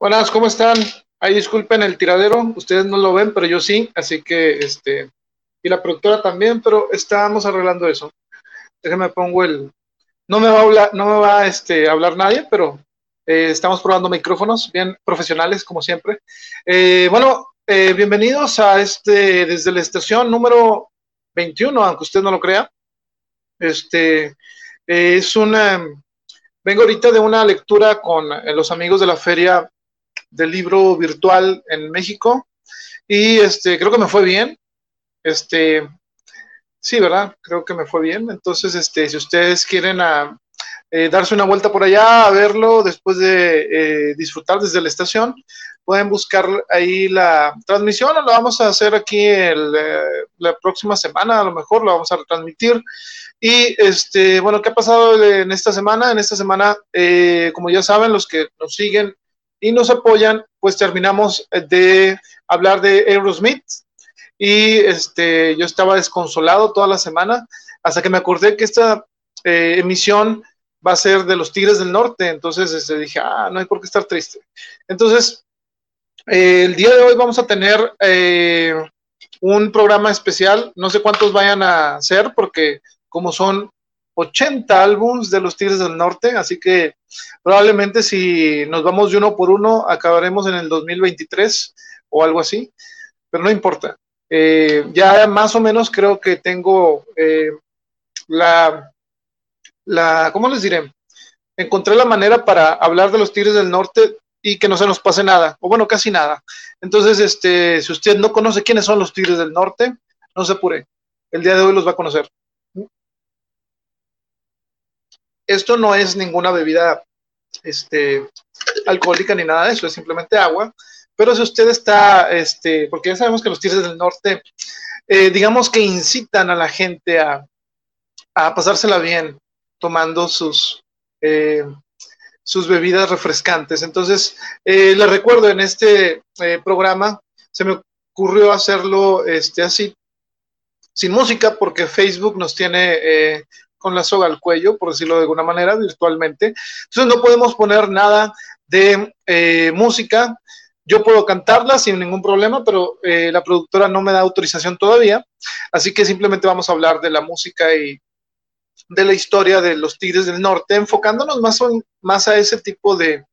Buenas, ¿cómo están? Ahí disculpen el tiradero, ustedes no lo ven, pero yo sí, así que este, y la productora también, pero estábamos arreglando eso. Déjenme pongo el, no me va a hablar, no me va este, a hablar nadie, pero eh, estamos probando micrófonos bien profesionales, como siempre. Eh, bueno, eh, bienvenidos a este, desde la estación número 21, aunque usted no lo crea. Este, es una, vengo ahorita de una lectura con los amigos de la feria del libro virtual en México y este, creo que me fue bien. Este, sí, ¿verdad? Creo que me fue bien. Entonces, este, si ustedes quieren a, ah, eh, darse una vuelta por allá a verlo después de eh, disfrutar desde la estación, pueden buscar ahí la transmisión, lo vamos a hacer aquí el, eh, la próxima semana, a lo mejor lo vamos a retransmitir. Y este, bueno, ¿qué ha pasado en esta semana? En esta semana, como ya saben, los que nos siguen y nos apoyan, pues terminamos de hablar de Aerosmith. Y este, yo estaba desconsolado toda la semana hasta que me acordé que esta eh, emisión va a ser de los Tigres del Norte, entonces este, dije, ah, no hay por qué estar triste. Entonces, eh, el día de hoy vamos a tener eh, un programa especial, no sé cuántos vayan a ser, porque como son 80 álbums de los Tigres del Norte, así que probablemente si nos vamos de uno por uno, acabaremos en el 2023 o algo así, pero no importa. Eh, ya más o menos creo que tengo eh, la, la, ¿cómo les diré? Encontré la manera para hablar de los Tigres del Norte y que no se nos pase nada, o bueno, casi nada. Entonces, este, si usted no conoce quiénes son los Tigres del Norte, no se apure. El día de hoy los va a conocer. Esto no es ninguna bebida este, alcohólica ni nada de eso, es simplemente agua. Pero si usted está, este, porque ya sabemos que los Tigres del Norte, eh, digamos que incitan a la gente a, pasársela bien tomando sus, eh, sus bebidas refrescantes. Entonces, eh, les recuerdo, en este programa se me ocurrió hacerlo este, así, sin música, porque Facebook nos tiene con la soga al cuello, por decirlo de alguna manera, virtualmente. Entonces no podemos poner nada de eh, música. Yo puedo cantarla sin ningún problema, pero eh, la productora no me da autorización todavía. Así que simplemente vamos a hablar de la música y de la historia de los Tigres del Norte, enfocándonos más, a ese tipo de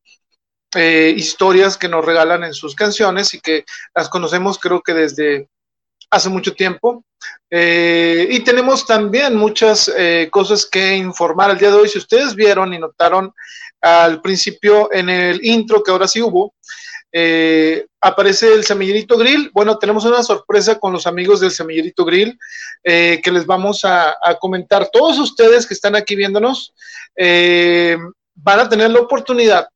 eh, historias que nos regalan en sus canciones y que las conocemos creo que desde hace mucho tiempo. Eh, y tenemos también muchas eh, cosas que informar el día de hoy. Si ustedes vieron y notaron al principio en el intro que ahora sí hubo, eh, aparece el semillerito grill. Bueno, tenemos una sorpresa con los amigos del semillerito grill que les vamos a, a, comentar. Todos ustedes que están aquí viéndonos van a tener la oportunidad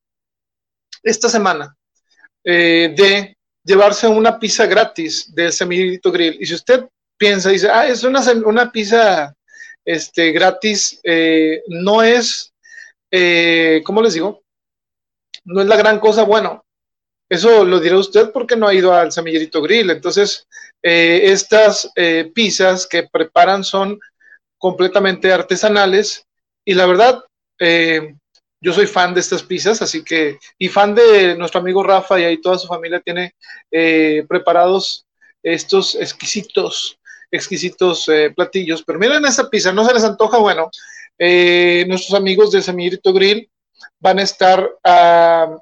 esta semana de llevarse una pizza gratis del Semillito Grill. Y si usted piensa, dice, ah, es una, una pizza este, gratis, eh, no es, eh, ¿cómo les digo? No es la gran cosa. Bueno, eso lo dirá usted porque no ha ido al Semillerito Grill. Entonces, eh, estas pizzas que preparan son completamente artesanales y la verdad, yo soy fan de estas pizzas, así que, y fan de nuestro amigo Rafa y ahí toda su familia tiene eh, preparados estos exquisitos, exquisitos eh, platillos. Pero miren esta pizza, ¿no se les antoja? Bueno, eh, nuestros amigos de Semillito Grill van a estar ah,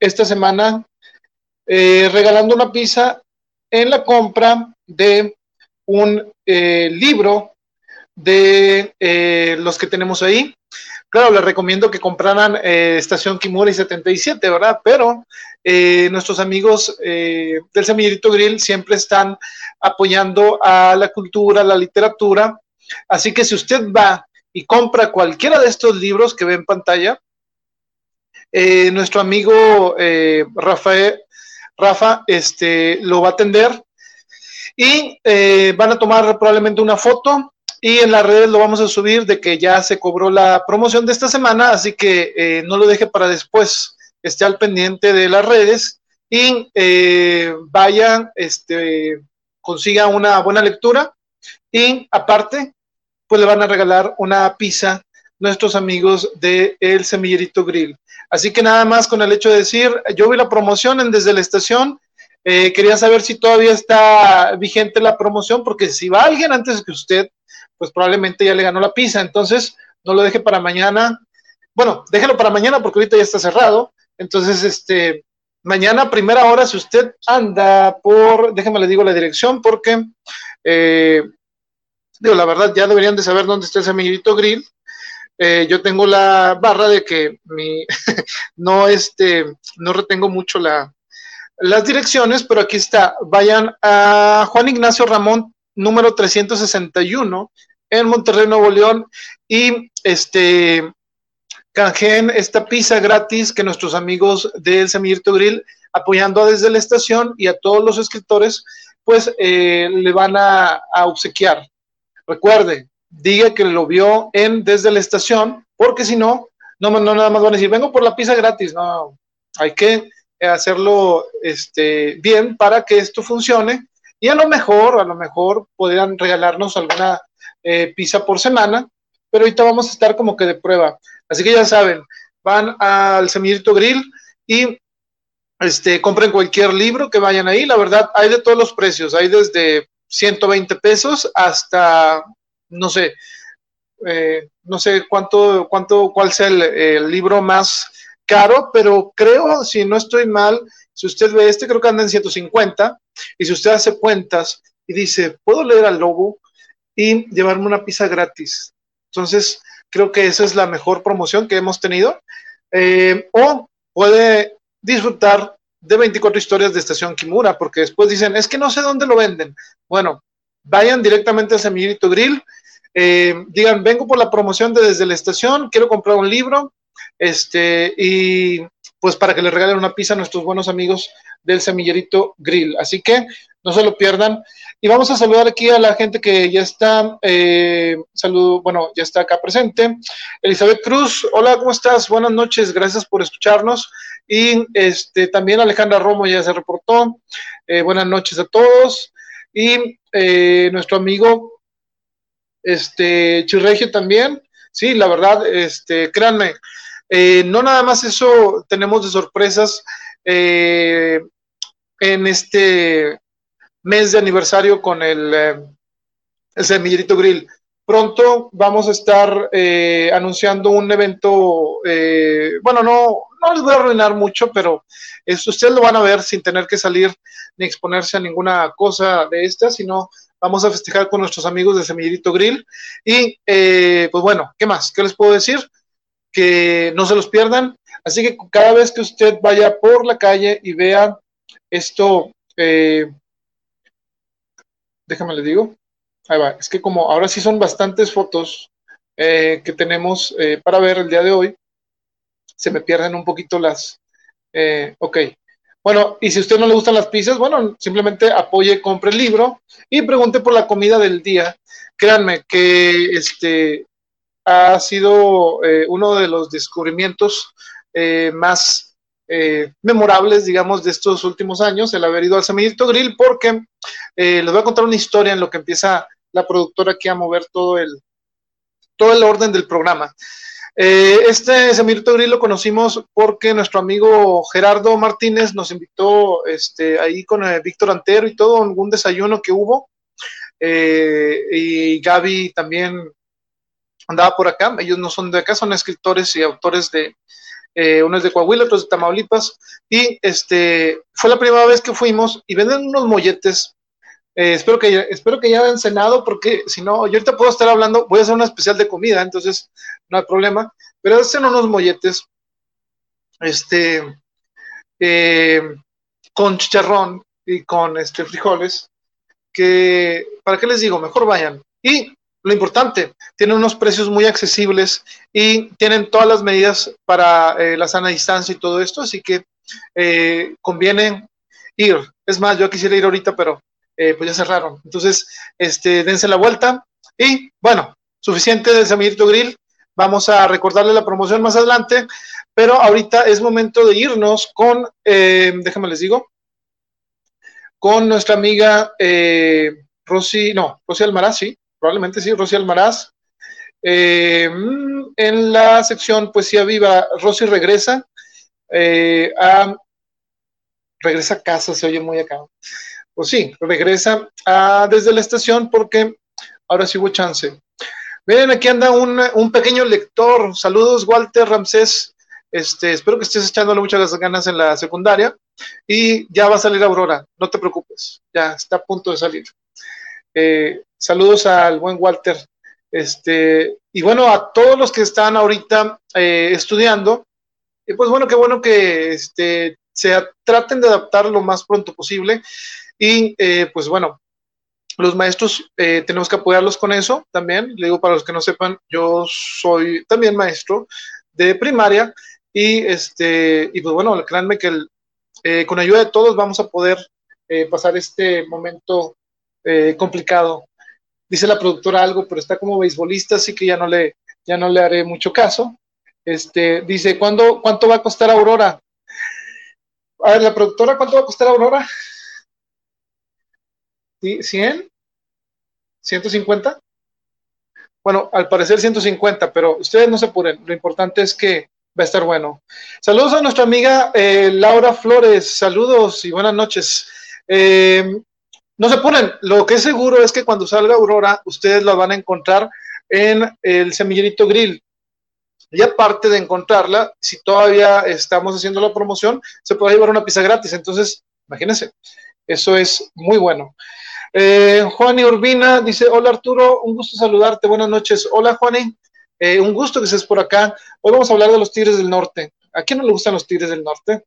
esta semana regalando una pizza en la compra de un libro de los que tenemos ahí. Claro, les recomiendo que compraran eh, Estación Kimura 77, ¿verdad? Pero eh, nuestros amigos eh, del Semillerito Grill siempre están apoyando a la cultura, a la literatura. Así que si usted va y compra cualquiera de estos libros que ve en pantalla, nuestro amigo Rafael, Rafa este, lo va a atender y van a tomar probablemente una foto y en las redes lo vamos a subir de que ya se cobró la promoción de esta semana, así que eh, no lo deje para después, esté al pendiente de las redes y eh, vaya, este, consiga una buena lectura y aparte, pues le van a regalar una pizza nuestros amigos de El Semillerito Grill. Así que nada más con el hecho de decir, yo vi la promoción en desde la estación, eh, quería saber si todavía está vigente la promoción, porque si va alguien antes que usted, pues probablemente ya le ganó la pizza. Entonces, no lo deje para mañana. Bueno, déjelo para mañana porque ahorita ya está cerrado. Entonces, este, mañana, primera hora, si usted anda por, déjeme le digo la dirección, porque, eh, digo, la verdad, ya deberían de saber dónde está ese amiguito grill. Eh, yo tengo la barra de que mi, no, este, no retengo mucho la, las direcciones, pero aquí está. Vayan a Juan Ignacio Ramón, número 361, en Monterrey, Nuevo León, y este canjeen esta pizza gratis que nuestros amigos del Semillito Grill, apoyando desde la estación y a todos los escritores, pues eh, le van a, obsequiar. Recuerde, diga que lo vio en desde la estación, porque si no, no, nada más van a decir, vengo por la pizza gratis. No, hay que hacerlo este, bien para que esto funcione. Y a lo mejor, a lo mejor podrían regalarnos alguna eh, pizza por semana, pero ahorita vamos a estar como que de prueba. Así que ya saben, van al Semillito Grill y este, compren cualquier libro que vayan ahí. La verdad, hay de todos los precios, hay desde 120 pesos hasta, no sé, eh, no sé cuánto, cuánto, cuál sea el, libro más caro, pero creo, si no estoy mal, si usted ve este, creo que anda en 150, y si usted hace cuentas y dice, ¿puedo leer al lobo? Y llevarme una pizza gratis. Entonces, creo que esa es la mejor promoción que hemos tenido. Eh, o puede disfrutar de 24 historias de Estación Kimura, porque después dicen, es que no sé dónde lo venden. Bueno, vayan directamente a Semillito Grill, eh, digan, vengo por la promoción de desde la estación, quiero comprar un libro, este, y pues para que le regalen una pizza a nuestros buenos amigos del Semillerito Grill. Así que no se lo pierdan. Y vamos a saludar aquí a la gente que ya está, eh, saludo, bueno, ya está acá presente. Elizabeth Cruz, hola, ¿cómo estás? Buenas noches, gracias por escucharnos. Y este, también Alejandra Romo ya se reportó. Eh, buenas noches a todos. Y eh, nuestro amigo este, Chirregio también. Sí, la verdad, este, créanme, no nada más eso tenemos de sorpresas en este mes de aniversario con el, eh, Semillerito Grill. Pronto vamos a estar eh, anunciando un evento, eh, bueno, no, no les voy a arruinar mucho, pero ustedes lo van a ver sin tener que salir ni exponerse a ninguna cosa de esta, sino vamos a festejar con nuestros amigos de Semillerito Grill. Y pues bueno, ¿qué más? ¿Qué les puedo decir? Que no se los pierdan. Así que cada vez que usted vaya por la calle y vea esto, eh, déjame le digo. Ahí va. Es que como ahora sí son bastantes fotos eh, que tenemos eh, para ver el día de hoy, se me pierden un poquito las. Eh, ok. Bueno, y si a usted no le gustan las pizzas, bueno, simplemente apoye, compre el libro y pregunte por la comida del día. Créanme que este ha sido uno de los descubrimientos más eh, memorables, digamos, de estos últimos años, el haber ido al Semillito Grill, porque eh, les voy a contar una historia en lo que empieza la productora aquí a mover todo el, todo el orden del programa. Eh, este Semillito Grill lo conocimos porque nuestro amigo Gerardo Martínez nos invitó este, ahí con Víctor Antero y todo, un desayuno que hubo. y Gaby también andaba por acá. Ellos no son de acá, son escritores y autores de, eh, uno es de Coahuila, otro es de Tamaulipas, y este, fue la primera vez que fuimos y venden unos molletes. Eh, espero, que, espero que ya hayan cenado, porque si no, yo ahorita puedo estar hablando, voy a hacer una especial de comida, entonces no hay problema, pero hacen unos molletes, este, eh, con chicharrón y con este, frijoles, que, ¿para qué les digo? Mejor vayan. Y lo importante, tienen unos precios muy accesibles y tienen todas las medidas para eh, la sana distancia y todo esto, así que eh, conviene ir. Es más, yo quisiera ir ahorita, pero eh, pues ya cerraron. Entonces, este, dense la vuelta y bueno, suficiente de Samirito Grill. Vamos a recordarle la promoción más adelante, pero ahorita es momento de irnos con, déjame les digo, con nuestra amiga Rosy, no, Rosy Almaraz, sí, probablemente sí, Rosy Almaraz. Eh, en la sección Poesía Viva, Rosy regresa regresa a casa, se oye muy acá. Pues sí, regresa desde la estación porque ahora sí hubo chance. Miren, aquí anda un, un pequeño lector. Saludos, Walter Ramsés. Este, espero que estés echándole muchas ganas en la secundaria y ya va a salir Aurora, no te preocupes, ya está a punto de salir. Eh, saludos al buen Walter. Este, y bueno, a todos los que están ahorita eh, estudiando, y pues bueno, qué bueno que este, se traten de adaptar lo más pronto posible. Y eh, pues bueno, los maestros tenemos que apoyarlos con eso también. Le digo para los que no sepan, yo soy también maestro de primaria y, este, y pues bueno, créanme que eh, con ayuda de todos vamos a poder eh, pasar este momento eh, complicado. Dice la productora algo, pero está como beisbolista, así que ya no le, ya no le haré mucho caso. Este, dice, ¿cuándo, ¿cuánto va a costar Aurora? A ver, la productora, ¿cuánto va a costar Aurora? ¿100? ¿150? Bueno, al parecer 150, pero ustedes no se apuren. Lo importante es que va a estar bueno. Saludos a nuestra amiga eh, Laura Flores, saludos y buenas noches. Eh, no se ponen, lo que es seguro es que cuando salga Aurora, ustedes la van a encontrar en el semillerito grill. Y aparte de encontrarla, si todavía estamos haciendo la promoción, se puede llevar una pizza gratis. Entonces, imagínense, eso es muy bueno. Eh, Juani Urbina dice, hola Arturo, un gusto saludarte, buenas noches. Hola Juani, eh, un gusto que estés por acá. Hoy vamos a hablar de los Tigres del Norte. ¿A quién no le gustan los Tigres del Norte?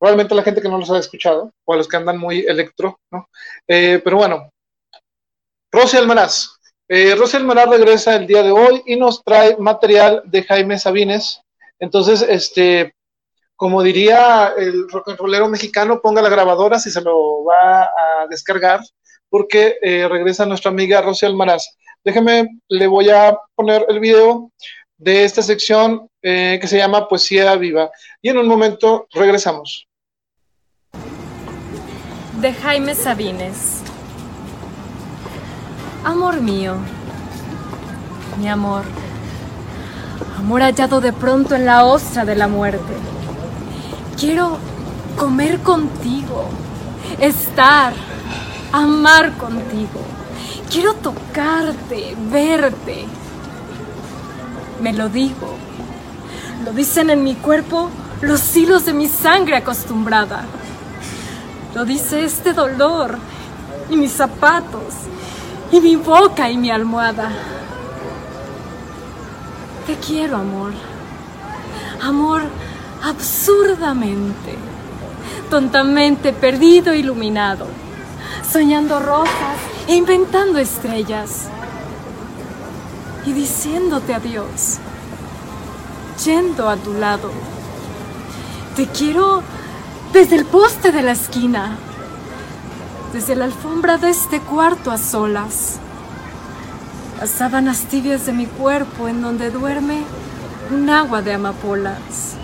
Probablemente la gente que no los ha escuchado, o a los que andan muy electro, ¿no? Eh, pero bueno, Rosy Almaraz. Eh, Rosy Almaraz regresa el día de hoy y nos trae material de Jaime Sabines. Entonces, este, como diría el rock and rollero mexicano, ponga la grabadora si se lo va a descargar, porque regresa nuestra amiga Rosy Almaraz. Déjeme, le voy a poner el video de esta sección eh, que se llama Poesía Viva. Y en un momento regresamos. De Jaime Sabines. Amor mío, mi amor, amor hallado de pronto en la ostra de la muerte. Quiero comer contigo, estar, amar contigo Quiero tocarte, verte. Me lo digo. Lo dicen en mi cuerpo los hilos de mi sangre acostumbrada. Lo dice este dolor y mis zapatos y mi boca y mi almohada. Te quiero, amor. Amor absurdamente, tontamente perdido, iluminado, soñando rosas e inventando estrellas y diciéndote adiós, yendo a tu lado. Te quiero desde el poste de la esquina, desde la alfombra de este cuarto a solas, las sábanas tibias de mi cuerpo en donde duerme un agua de amapolas.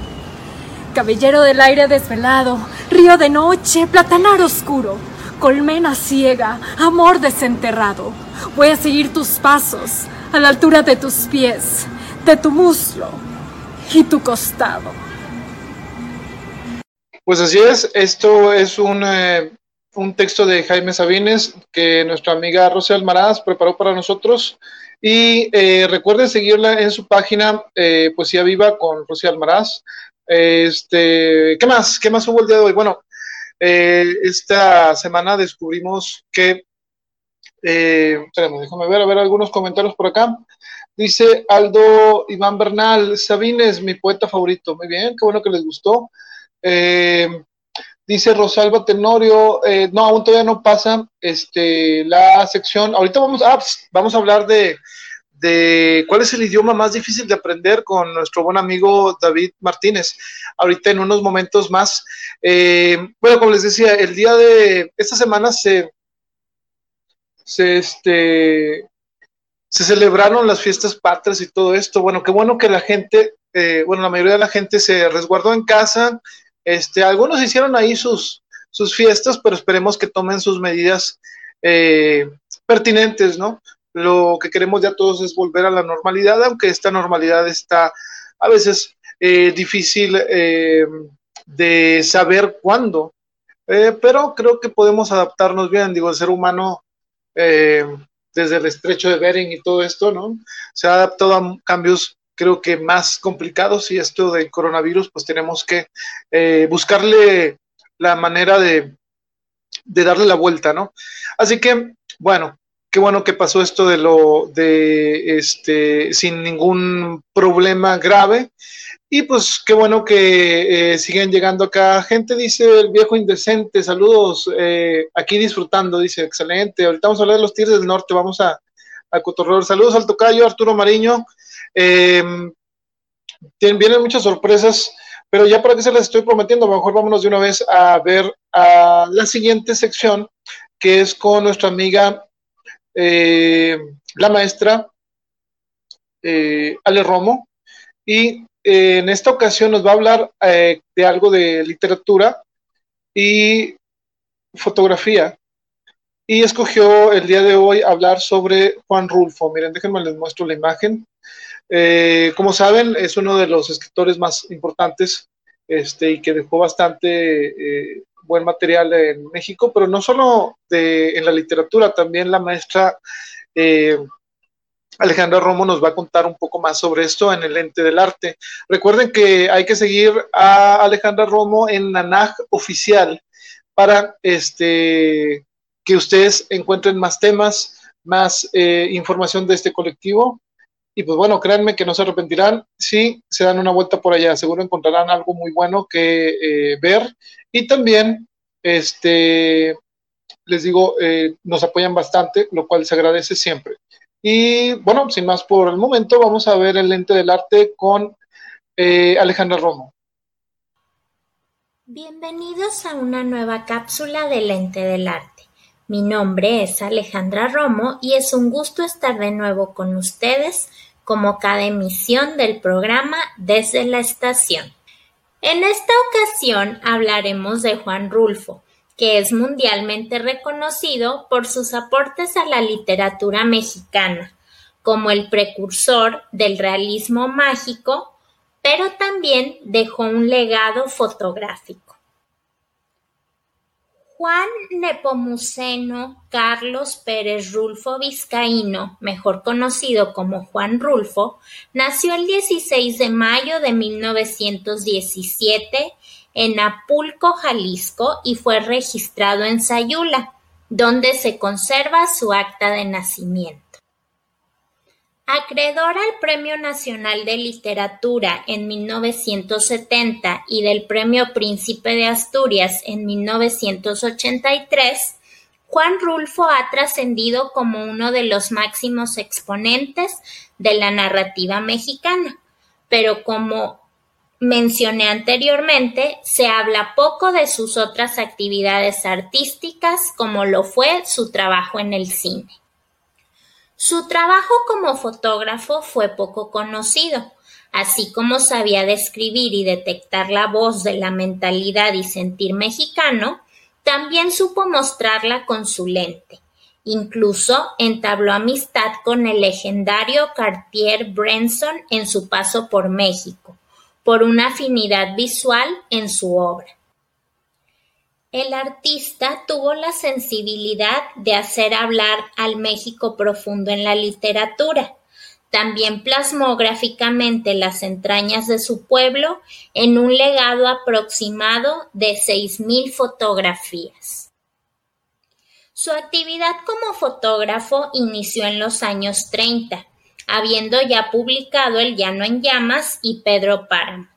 Cabellero del aire desvelado, río de noche, platanar oscuro colmena ciega, amor desenterrado. Voy a seguir tus pasos a la altura de tus pies, de tu muslo y tu costado. Pues así es, esto es un, eh, un texto de Jaime Sabines que nuestra amiga Rosy Almaraz preparó para nosotros. Y eh, recuerden seguirla en su página eh, Poesía Viva con Rosy Almaraz. Este, ¿Qué más? ¿Qué más hubo el día de hoy? Bueno, eh, esta semana descubrimos que, eh, déjame ver, a ver algunos comentarios por acá. Dice Aldo Iván Bernal, Sabines, mi poeta favorito. Muy bien, qué bueno que les gustó. Eh, dice Rosalba Tenorio, eh, no, aún todavía no pasa este, la sección. Ahorita vamos, a, pues, vamos a hablar de, de cuál es el idioma más difícil de aprender con nuestro buen amigo David Martínez. Ahorita en unos momentos más. Eh, bueno, como les decía, el día de esta semana se, se, este, se celebraron las fiestas patrias y todo esto. Bueno, qué bueno que la gente, eh, bueno, la mayoría de la gente se resguardó en casa. Este, algunos hicieron ahí sus, sus fiestas, pero esperemos que tomen sus medidas eh, pertinentes, ¿no? lo que queremos ya todos es volver a la normalidad, aunque esta normalidad está a veces eh, difícil eh, de saber cuándo. Pero creo que podemos adaptarnos bien, digo, el ser humano, desde el estrecho de Bering y todo esto, ¿no? Se ha adaptado a cambios creo que más complicados y esto del coronavirus, pues tenemos que eh, buscarle la manera de, darle la vuelta, ¿no? Así que, bueno, qué bueno que pasó esto de lo de este sin ningún problema grave. Y pues qué bueno que eh, siguen llegando acá gente dice el viejo indecente saludos eh, aquí disfrutando dice excelente. Ahorita vamos a hablar de los Tigres del Norte vamos a, a cotorrear. Saludos al tocayo Arturo Mariño tienen, vienen muchas sorpresas pero ya para que se les estoy prometiendo, mejor vámonos de una vez a ver a la siguiente sección, que es con nuestra amiga eh, la maestra eh, Ale Romo, y eh, en esta ocasión nos va a hablar de algo de literatura y fotografía. Y escogió el día de hoy hablar sobre Juan Rulfo. Miren, déjenme les muestro la imagen. Como saben, es uno de los escritores más importantes este, y que dejó bastante buen material en México, pero no solo de, en la literatura, también la maestra eh, Alejandra Romo nos va a contar un poco más sobre esto en el ente del arte. Recuerden que hay que seguir a Alejandra Romo en Nanaj oficial para este, que ustedes encuentren más temas, más eh, información de este colectivo. Y pues bueno, créanme que no se arrepentirán si se dan una vuelta por allá. Seguro encontrarán algo muy bueno que eh, ver y también, este, les digo, eh, nos apoyan bastante, lo cual se agradece siempre. Y bueno, sin más por el momento, vamos a ver el lente del arte con eh, Alejandra Romo. Bienvenidos a una nueva cápsula del lente del arte. Mi nombre es Alejandra Romo y es un gusto estar de nuevo con ustedes como cada emisión del programa desde la estación. En esta ocasión hablaremos de Juan Rulfo, que es mundialmente reconocido por sus aportes a la literatura mexicana, como el precursor del realismo mágico, pero también dejó un legado fotográfico. Juan Nepomuceno Carlos Pérez Rulfo Vizcaíno, mejor conocido como Juan Rulfo, nació el 16 de mayo de 1917 en Apulco, Jalisco, y fue registrado en Sayula, donde se conserva su acta de nacimiento. Acreedor al Premio Nacional de Literatura en 1970 y del Premio Príncipe de Asturias en 1983, Juan Rulfo ha trascendido como uno de los máximos exponentes de la narrativa mexicana, pero como mencioné anteriormente, se habla poco de sus otras actividades artísticas como lo fue su trabajo en el cine. Su trabajo como fotógrafo fue poco conocido, así como sabía describir y detectar la voz de la mentalidad y sentir mexicano, también supo mostrarla con su lente. Incluso entabló amistad con el legendario Cartier Brenson en su paso por México, por una afinidad visual en su obra. El artista tuvo la sensibilidad de hacer hablar al México profundo en la literatura. También plasmó gráficamente las entrañas de su pueblo en un legado aproximado de 6.000 fotografías. Su actividad como fotógrafo inició en los años 30, habiendo ya publicado El Llano en Llamas y Pedro Páramo.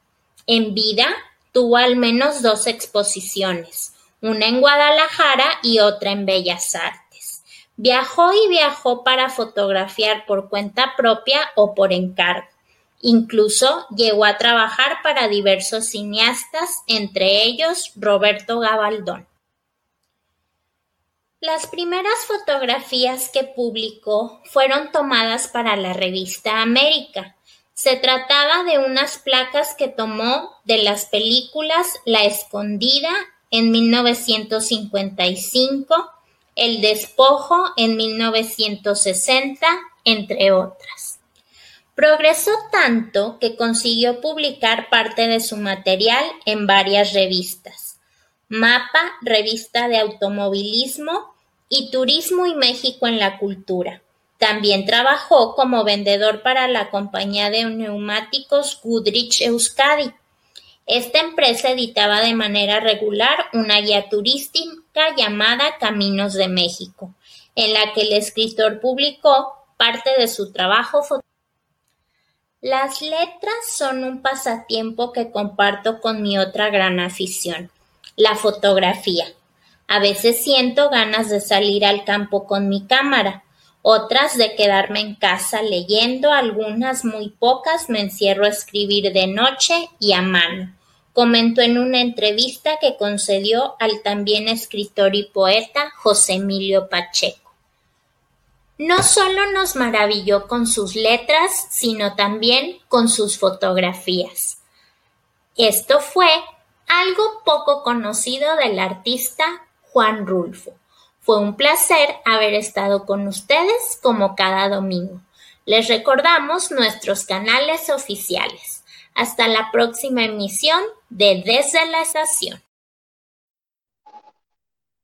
En vida tuvo al menos dos exposiciones, una en Guadalajara y otra en Bellas Artes. Viajó y viajó para fotografiar por cuenta propia o por encargo. Incluso llegó a trabajar para diversos cineastas, entre ellos Roberto Gabaldón. Las primeras fotografías que publicó fueron tomadas para la revista América. Se trataba de unas placas que tomó de las películas La Escondida en 1955, El despojo en 1960, entre otras. Progresó tanto que consiguió publicar parte de su material en varias revistas. Mapa, revista de automovilismo y Turismo y México en la Cultura. También trabajó como vendedor para la compañía de neumáticos Goodrich Euskadi. Esta empresa editaba de manera regular una guía turística llamada Caminos de México, en la que el escritor publicó parte de su trabajo fotográfico. Las letras son un pasatiempo que comparto con mi otra gran afición, la fotografía. A veces siento ganas de salir al campo con mi cámara, otras de quedarme en casa leyendo, algunas muy pocas me encierro a escribir de noche y a mano comentó en una entrevista que concedió al también escritor y poeta José Emilio Pacheco. No solo nos maravilló con sus letras, sino también con sus fotografías. Esto fue algo poco conocido del artista Juan Rulfo. Fue un placer haber estado con ustedes como cada domingo. Les recordamos nuestros canales oficiales. Hasta la próxima emisión de Desde la Estación.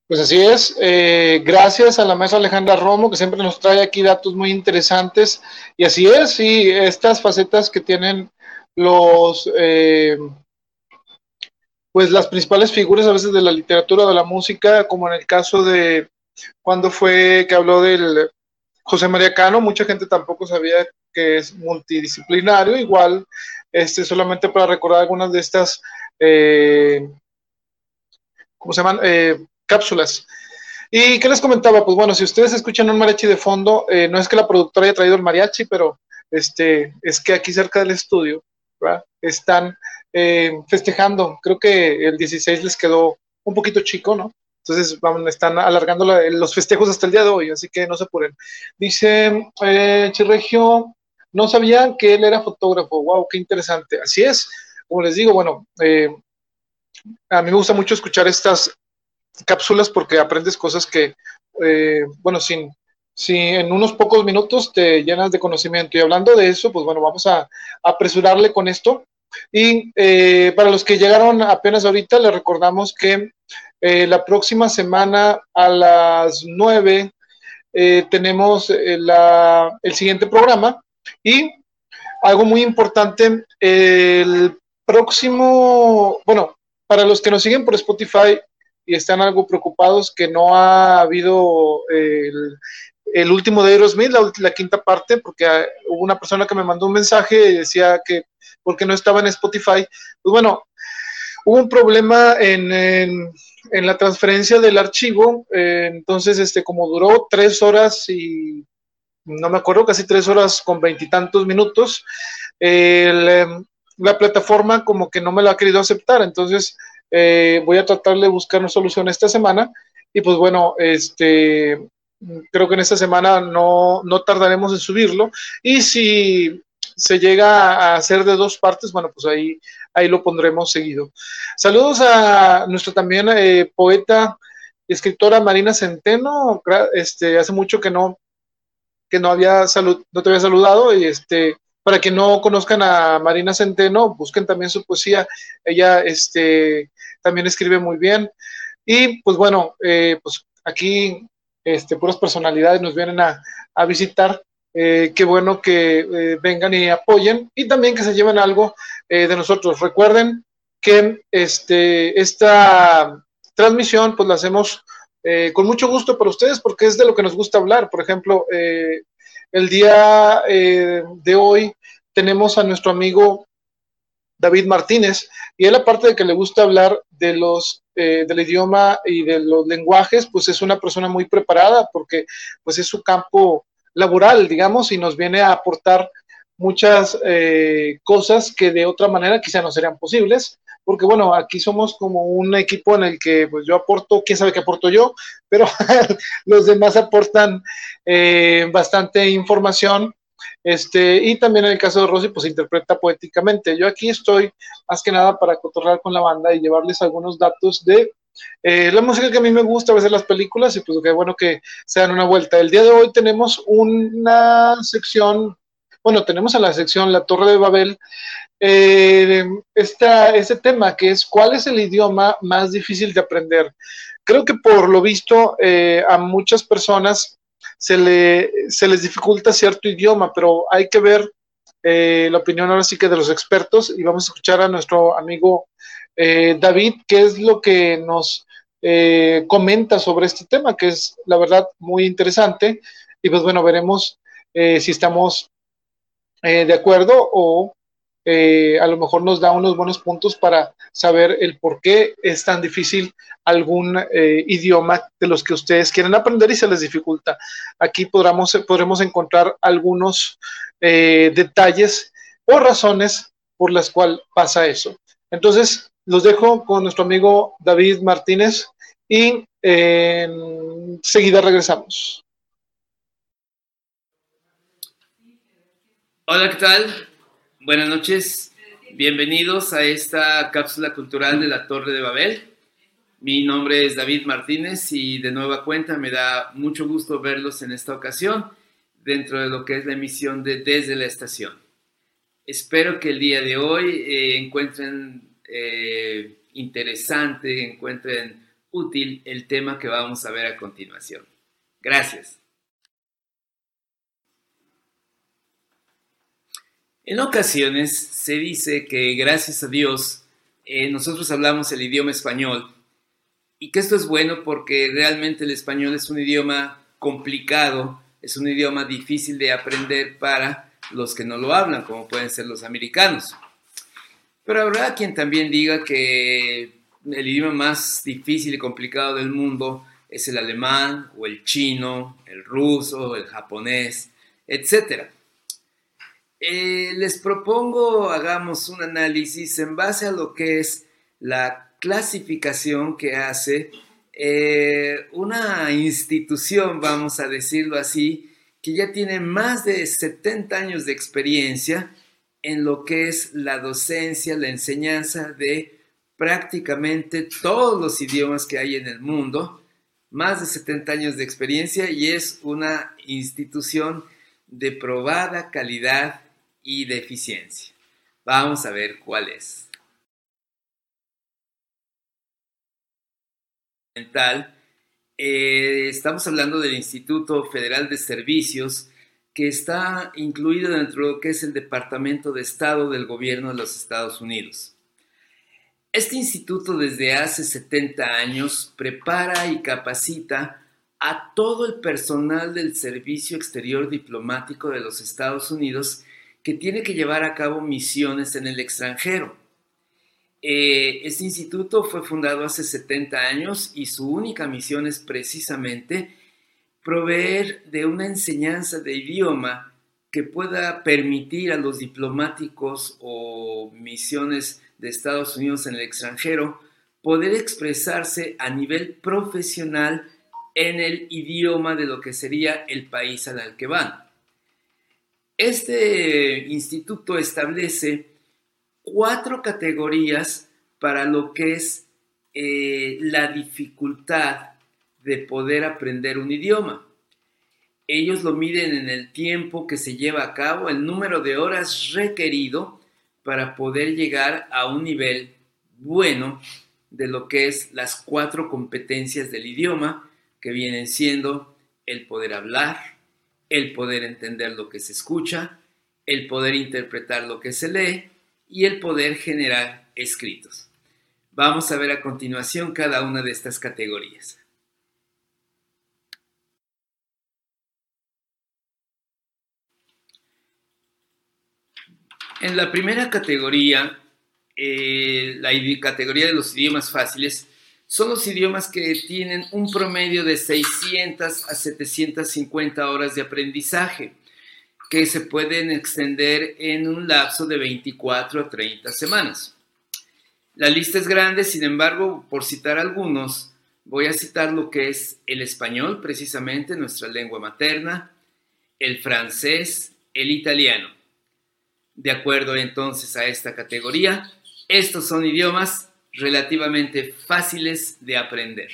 Pues así es, eh, gracias a la maestra Alejandra Romo, que siempre nos trae aquí datos muy interesantes. Y así es, sí, estas facetas que tienen los, eh, pues las principales figuras a veces de la literatura, de la música, como en el caso de cuando fue que habló del José María Cano, mucha gente tampoco sabía que es multidisciplinario, igual este, solamente para recordar algunas de estas, eh, ¿cómo se llaman? Eh, cápsulas. ¿Y qué les comentaba? Pues bueno, si ustedes escuchan un mariachi de fondo, eh, no es que la productora haya traído el mariachi, pero este, es que aquí cerca del estudio están festejando. Creo que el 16 les quedó un poquito chico, ¿no? Entonces vamos, están alargando los festejos hasta el día de hoy, así que no se apuren. Dice Chirregio, no sabía que él era fotógrafo. Wow, qué interesante. Así es. Como les digo, bueno, eh, a mí me gusta mucho escuchar estas cápsulas porque aprendes cosas que, eh, bueno, sin, si en unos pocos minutos te llenas de conocimiento. Y hablando de eso, pues bueno, vamos a, apresurarle con esto. Y eh, para los que llegaron apenas ahorita, les recordamos que la próxima semana a las 9 tenemos el siguiente programa y algo muy importante, el próximo, bueno, para los que nos siguen por Spotify y están algo preocupados que no ha habido el, último de Aerosmith, la, la, quinta parte, porque hubo una persona que me mandó un mensaje y decía que porque no estaba en Spotify. Pues bueno, hubo un problema en, en, la transferencia del archivo, eh, entonces, este, como duró tres horas y no me acuerdo, casi tres horas con veintitantos minutos. Em, la plataforma como que no me lo ha querido aceptar, entonces eh, voy a tratar de buscar una solución esta semana y pues bueno, este, creo que en esta semana no, no tardaremos en subirlo y si se llega a hacer de dos partes, bueno, pues ahí, ahí lo pondremos seguido. Saludos a nuestra también eh, poeta y escritora Marina Centeno, este, hace mucho que no, no había salud, no te había saludado y este para que no conozcan a Marina Centeno, busquen también su poesía. Ella este, también escribe muy bien. Y pues bueno, eh, pues aquí este, puras personalidades nos vienen a, visitar. Eh, qué bueno que eh, vengan y apoyen y también que se lleven algo de nosotros. Recuerden que este, esta transmisión pues la hacemos eh, con mucho gusto para ustedes porque es de lo que nos gusta hablar. Por ejemplo, eh, el día eh, de hoy tenemos a nuestro amigo David Martínez y él aparte de que le gusta hablar de los del idioma y de los lenguajes, pues es una persona muy preparada porque pues es su campo laboral, digamos, y nos viene a aportar muchas cosas que de otra manera quizá no serían posibles porque bueno, aquí somos como un equipo en el que pues yo aporto, quién sabe qué aporto yo, pero los demás aportan eh, bastante información. Este, y también en el caso de Rosy, pues interpreta poéticamente. Yo aquí estoy más que nada para cotorrear con la banda y llevarles algunos datos de eh, la música que a mí me gusta, a veces las películas, y pues qué bueno que se dan una vuelta. El día de hoy tenemos una sección bueno, tenemos en la sección La Torre de Babel, eh, este tema que es cuál es el idioma más difícil de aprender. Creo que por lo visto eh, a muchas personas se, le, se les dificulta cierto idioma, pero hay que ver eh, la opinión ahora sí que de los expertos y vamos a escuchar a nuestro amigo eh, David, qué es lo que nos comenta sobre este tema, que es la verdad muy interesante. Y pues bueno, veremos si estamos de acuerdo o eh, a lo mejor nos da unos buenos puntos para saber el por qué es tan difícil algún eh, idioma de los que ustedes quieren aprender y se les dificulta. Aquí podremos, podremos encontrar algunos eh, detalles o razones por las cuales pasa eso. Entonces, los dejo con nuestro amigo David Martínez y enseguida regresamos. Hola, ¿qué tal? Buenas noches, bienvenidos a esta cápsula cultural de la Torre de Babel. Mi nombre es David Martínez y de nueva cuenta me da mucho gusto verlos en esta ocasión dentro de lo que es la emisión de Desde la Estación. Espero que el día de hoy eh, encuentren eh, interesante, encuentren útil el tema que vamos a ver a continuación. Gracias. En ocasiones se dice que gracias a Dios eh, nosotros hablamos el idioma español y que esto es bueno porque realmente el español es un idioma complicado, es un idioma difícil de aprender para los que no lo hablan, como pueden ser los americanos. Pero habrá quien también diga que el idioma más difícil y complicado del mundo es el alemán o el chino, el ruso, el japonés, etc. Eh, les propongo hagamos un análisis en base a lo que es la clasificación que hace eh, una institución, vamos a decirlo así, que ya tiene más de 70 años de experiencia en lo que es la docencia, la enseñanza de prácticamente todos los idiomas que hay en el mundo, más de 70 años de experiencia y es una institución de probada calidad y de eficiencia. Vamos a ver cuál es. Eh, estamos hablando del Instituto Federal de Servicios que está incluido dentro de lo que es el Departamento de Estado del Gobierno de los Estados Unidos. Este instituto desde hace 70 años prepara y capacita a todo el personal del Servicio Exterior Diplomático de los Estados Unidos que tiene que llevar a cabo misiones en el extranjero. Eh, este instituto fue fundado hace 70 años y su única misión es precisamente proveer de una enseñanza de idioma que pueda permitir a los diplomáticos o misiones de Estados Unidos en el extranjero poder expresarse a nivel profesional en el idioma de lo que sería el país al que van. Este instituto establece cuatro categorías para lo que es eh, la dificultad de poder aprender un idioma. Ellos lo miden en el tiempo que se lleva a cabo, el número de horas requerido para poder llegar a un nivel bueno de lo que es las cuatro competencias del idioma, que vienen siendo el poder hablar, el poder entender lo que se escucha, el poder interpretar lo que se lee y el poder generar escritos. Vamos a ver a continuación cada una de estas categorías. En la primera categoría, eh, la categoría de los idiomas fáciles, son los idiomas que tienen un promedio de 600 a 750 horas de aprendizaje, que se pueden extender en un lapso de 24 a 30 semanas. La lista es grande, sin embargo, por citar algunos, voy a citar lo que es el español, precisamente nuestra lengua materna, el francés, el italiano. De acuerdo entonces a esta categoría, estos son idiomas relativamente fáciles de aprender.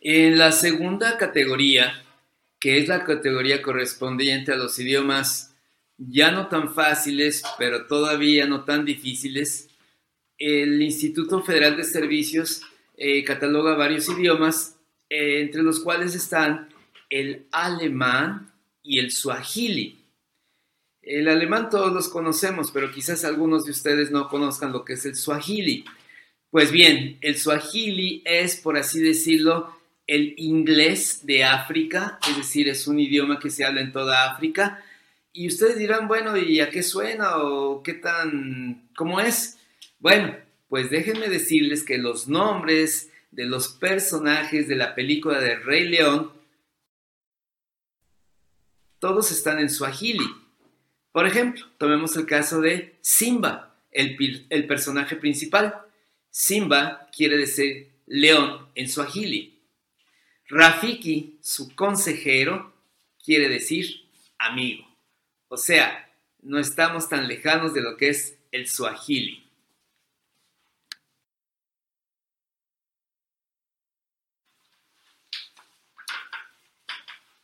En la segunda categoría, que es la categoría correspondiente a los idiomas ya no tan fáciles, pero todavía no tan difíciles, el Instituto Federal de Servicios eh, cataloga varios idiomas, eh, entre los cuales están el alemán y el suajili. El alemán todos los conocemos, pero quizás algunos de ustedes no conozcan lo que es el suajili. Pues bien, el suajili es, por así decirlo, el inglés de África, es decir, es un idioma que se habla en toda África. Y ustedes dirán, bueno, ¿y a qué suena o qué tan, cómo es? Bueno, pues déjenme decirles que los nombres de los personajes de la película de Rey León, todos están en Swahili. Por ejemplo, tomemos el caso de Simba, el, personaje principal. Simba quiere decir león en Swahili. Rafiki, su consejero, quiere decir amigo. O sea, no estamos tan lejanos de lo que es el Swahili.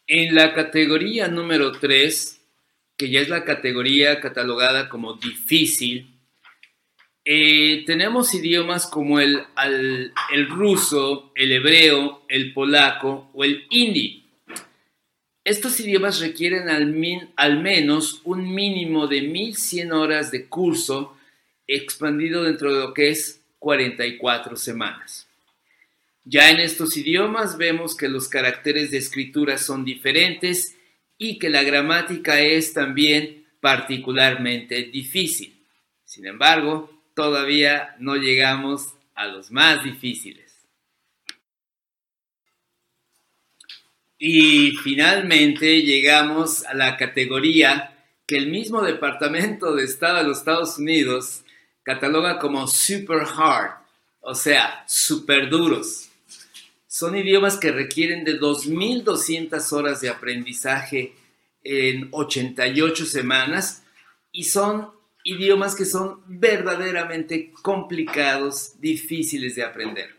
En la categoría número 3, que ya es la categoría catalogada como difícil, eh, tenemos idiomas como el, el ruso, el hebreo, el polaco o el hindi. Estos idiomas requieren al, al, menos un mínimo de 1100 horas de curso expandido dentro de lo que es 44 semanas. Ya en estos idiomas vemos que los caracteres de escritura son diferentes y que la gramática es también particularmente difícil. Sin embargo, todavía no llegamos a los más difíciles. Y finalmente llegamos a la categoría que el mismo Departamento de Estado de los Estados Unidos cataloga como super hard, o sea, super duros. Son idiomas que requieren de 2.200 horas de aprendizaje en 88 semanas y son idiomas que son verdaderamente complicados, difíciles de aprender.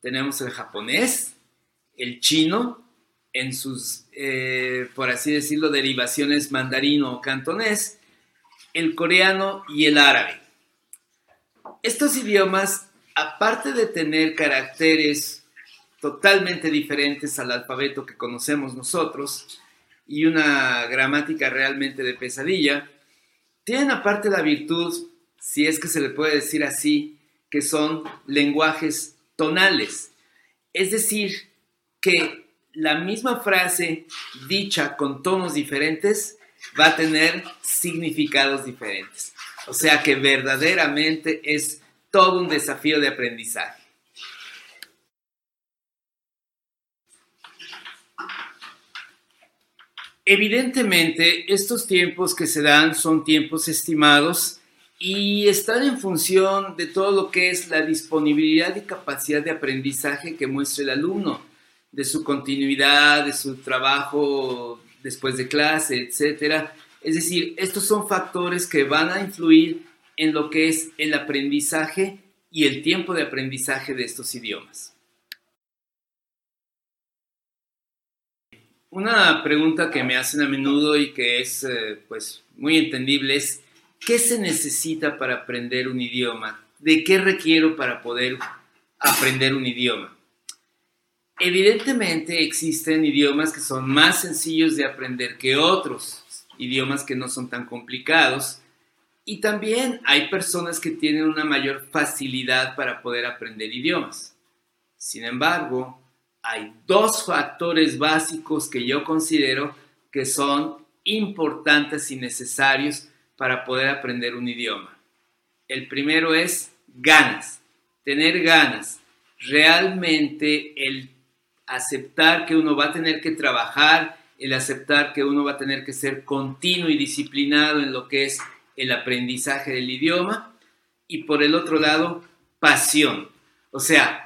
Tenemos el japonés, el chino, en sus, eh, por así decirlo, derivaciones mandarino o cantonés, el coreano y el árabe. Estos idiomas, aparte de tener caracteres totalmente diferentes al alfabeto que conocemos nosotros y una gramática realmente de pesadilla, tienen aparte la virtud, si es que se le puede decir así, que son lenguajes tonales. Es decir, que la misma frase dicha con tonos diferentes va a tener significados diferentes. O sea que verdaderamente es todo un desafío de aprendizaje. Evidentemente, estos tiempos que se dan son tiempos estimados y están en función de todo lo que es la disponibilidad y capacidad de aprendizaje que muestra el alumno, de su continuidad, de su trabajo después de clase, etc. Es decir, estos son factores que van a influir en lo que es el aprendizaje y el tiempo de aprendizaje de estos idiomas. Una pregunta que me hacen a menudo y que es eh, pues muy entendible es ¿qué se necesita para aprender un idioma? ¿De qué requiero para poder aprender un idioma? Evidentemente existen idiomas que son más sencillos de aprender que otros, idiomas que no son tan complicados, y también hay personas que tienen una mayor facilidad para poder aprender idiomas. Sin embargo, hay dos factores básicos que yo considero que son importantes y necesarios para poder aprender un idioma. El primero es ganas, tener ganas. Realmente el aceptar que uno va a tener que trabajar, el aceptar que uno va a tener que ser continuo y disciplinado en lo que es el aprendizaje del idioma. Y por el otro lado, pasión. O sea,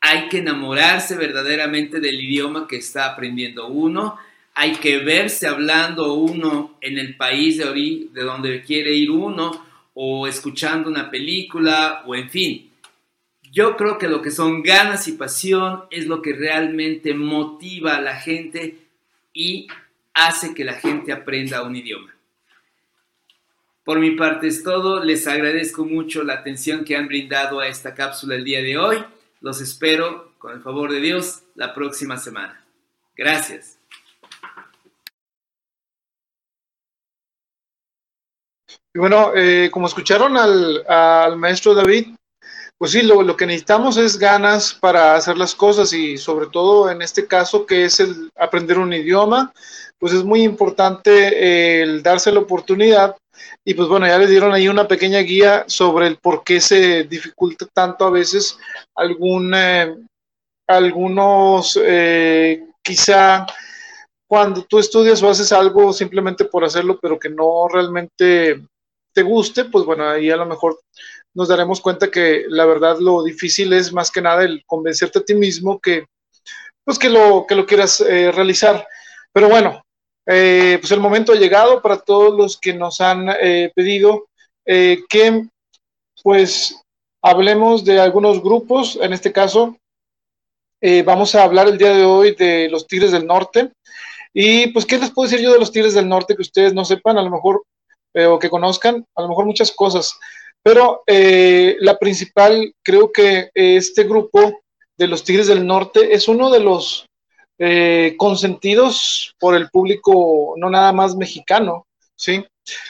hay que enamorarse verdaderamente del idioma que está aprendiendo uno, hay que verse hablando uno en el país de, de donde quiere ir uno o escuchando una película o en fin. Yo creo que lo que son ganas y pasión es lo que realmente motiva a la gente y hace que la gente aprenda un idioma. Por mi parte es todo. Les agradezco mucho la atención que han brindado a esta cápsula el día de hoy. Los espero, con el favor de Dios, la próxima semana. Gracias. Y bueno, eh, como escucharon al, maestro David, pues sí, lo, que necesitamos es ganas para hacer las cosas y sobre todo en este caso que es el aprender un idioma, pues es muy importante el darse la oportunidad y pues bueno, ya le dieron ahí una pequeña guía sobre el por qué se dificulta tanto a veces algún, eh, algunos, eh, quizá cuando tú estudias o haces algo simplemente por hacerlo, pero que no realmente te guste, pues bueno, ahí a lo mejor nos daremos cuenta que la verdad lo difícil es más que nada el convencerte a ti mismo que, pues que lo, que lo quieras eh, realizar. Pero bueno, eh, pues el momento ha llegado para todos los que nos han eh, pedido eh, que pues hablemos de algunos grupos, en este caso vamos a hablar el día de hoy de los Tigres del Norte. Y pues, ¿qué les puedo decir yo de los Tigres del Norte que ustedes no sepan, a lo mejor, o que conozcan? A lo mejor muchas cosas. Pero la principal, creo que este grupo de los Tigres del Norte es uno de los eh, consentidos por el público, no nada más mexicano, ¿sí?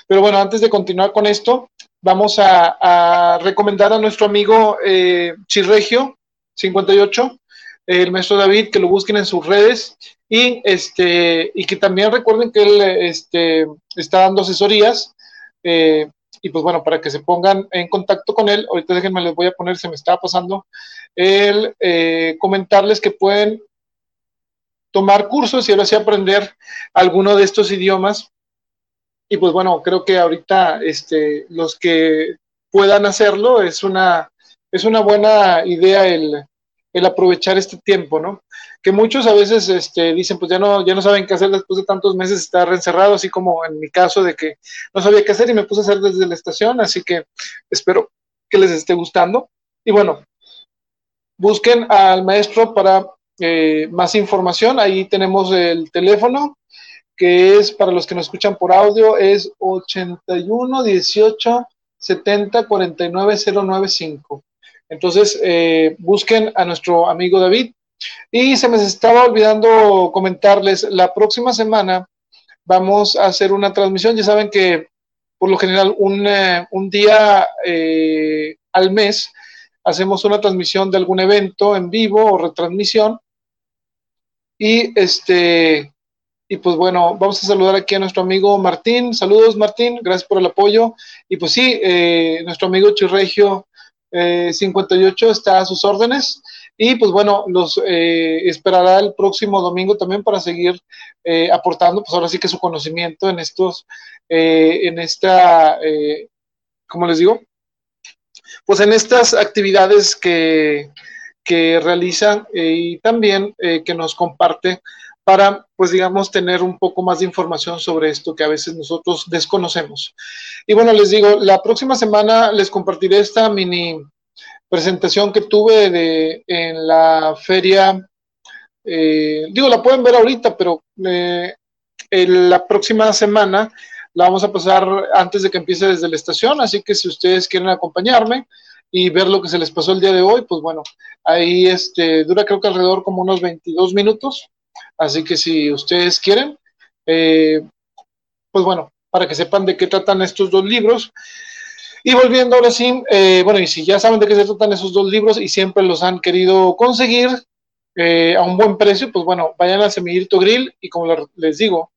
Pero bueno, antes de continuar con esto, vamos a, recomendar a nuestro amigo eh, Chirregio 58, el maestro David, que lo busquen en sus redes y, este, y que también recuerden que él este, está dando asesorías. Eh, y pues bueno, para que se pongan en contacto con él, ahorita déjenme, les voy a poner, se me está pasando, el comentarles que pueden tomar cursos y ahora sí aprender alguno de estos idiomas. Y pues bueno, creo que ahorita este, los que puedan hacerlo es una, es una buena idea el, el aprovechar este tiempo, ¿no? Que muchos a veces este, dicen, pues ya no, ya no saben qué hacer después de tantos meses estar encerrado, así como en mi caso de que no sabía qué hacer y me puse a hacer desde la estación, así que espero que les esté gustando. Y bueno, busquen al maestro para eh, más información, ahí tenemos el teléfono, que es para los que nos escuchan por audio, es 81 18 70 49 095. Entonces, eh, busquen a nuestro amigo David. Y se me estaba olvidando comentarles, la próxima semana vamos a hacer una transmisión. Ya saben que por lo general un, eh, un día al mes hacemos una transmisión de algún evento en vivo o retransmisión y este, y pues bueno, vamos a saludar aquí a nuestro amigo Martín. Saludos Martín, gracias por el apoyo. Y pues sí, eh, nuestro amigo Chirregio 58 eh, está a sus órdenes. Y pues bueno, los eh, esperará el próximo domingo también para seguir aportando, pues ahora sí que su conocimiento en estos, en esta, ¿cómo les digo? Pues en estas actividades que, que realiza eh, y también eh, que nos comparte para, pues digamos, tener un poco más de información sobre esto que a veces nosotros desconocemos. Y bueno, les digo, la próxima semana les compartiré esta mini presentación que tuve de, en la feria. Eh, digo, la pueden ver ahorita, pero la próxima semana la vamos a pasar antes de que empiece desde la estación, así que si ustedes quieren acompañarme, y ver lo que se les pasó el día de hoy, pues bueno, ahí este, dura creo que alrededor como unos 22 minutos, así que si ustedes quieren, eh, pues bueno, para que sepan de qué tratan estos dos libros. Y volviendo ahora sí, eh, bueno, y si ya saben de qué se tratan esos dos libros y siempre los han querido conseguir eh, a un buen precio, pues bueno, vayan a Semillito Grill y como les digo,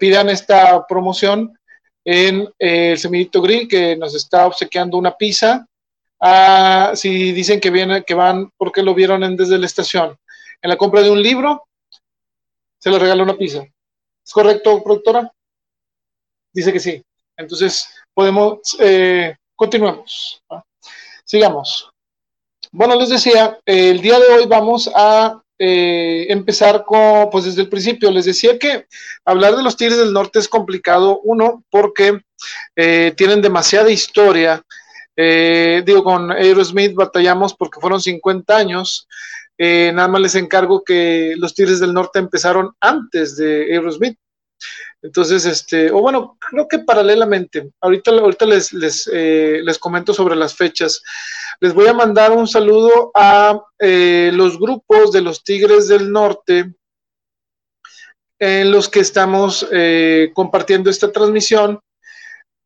pidan esta promoción en el Semillito Grill que nos está obsequiando una pizza Ah, si dicen que vienen, que van porque lo vieron en, desde la estación. En la compra de un libro, se les regala una pizza. ¿Es correcto, productora? Dice que sí. Entonces, podemos, eh, continuemos. Sigamos. Bueno, les decía, el día de hoy vamos a eh, empezar con, pues desde el principio, les decía que hablar de los Tigres del Norte es complicado, uno, porque eh, tienen demasiada historia Eh, digo, con Aerosmith batallamos porque fueron 50 años. Eh, nada más les encargo que los Tigres del Norte empezaron antes de Aerosmith. Entonces, este, o bueno, creo que paralelamente, ahorita, ahorita les, les, eh, les comento sobre las fechas. Les voy a mandar un saludo a los grupos de los Tigres del Norte en los que estamos compartiendo esta transmisión.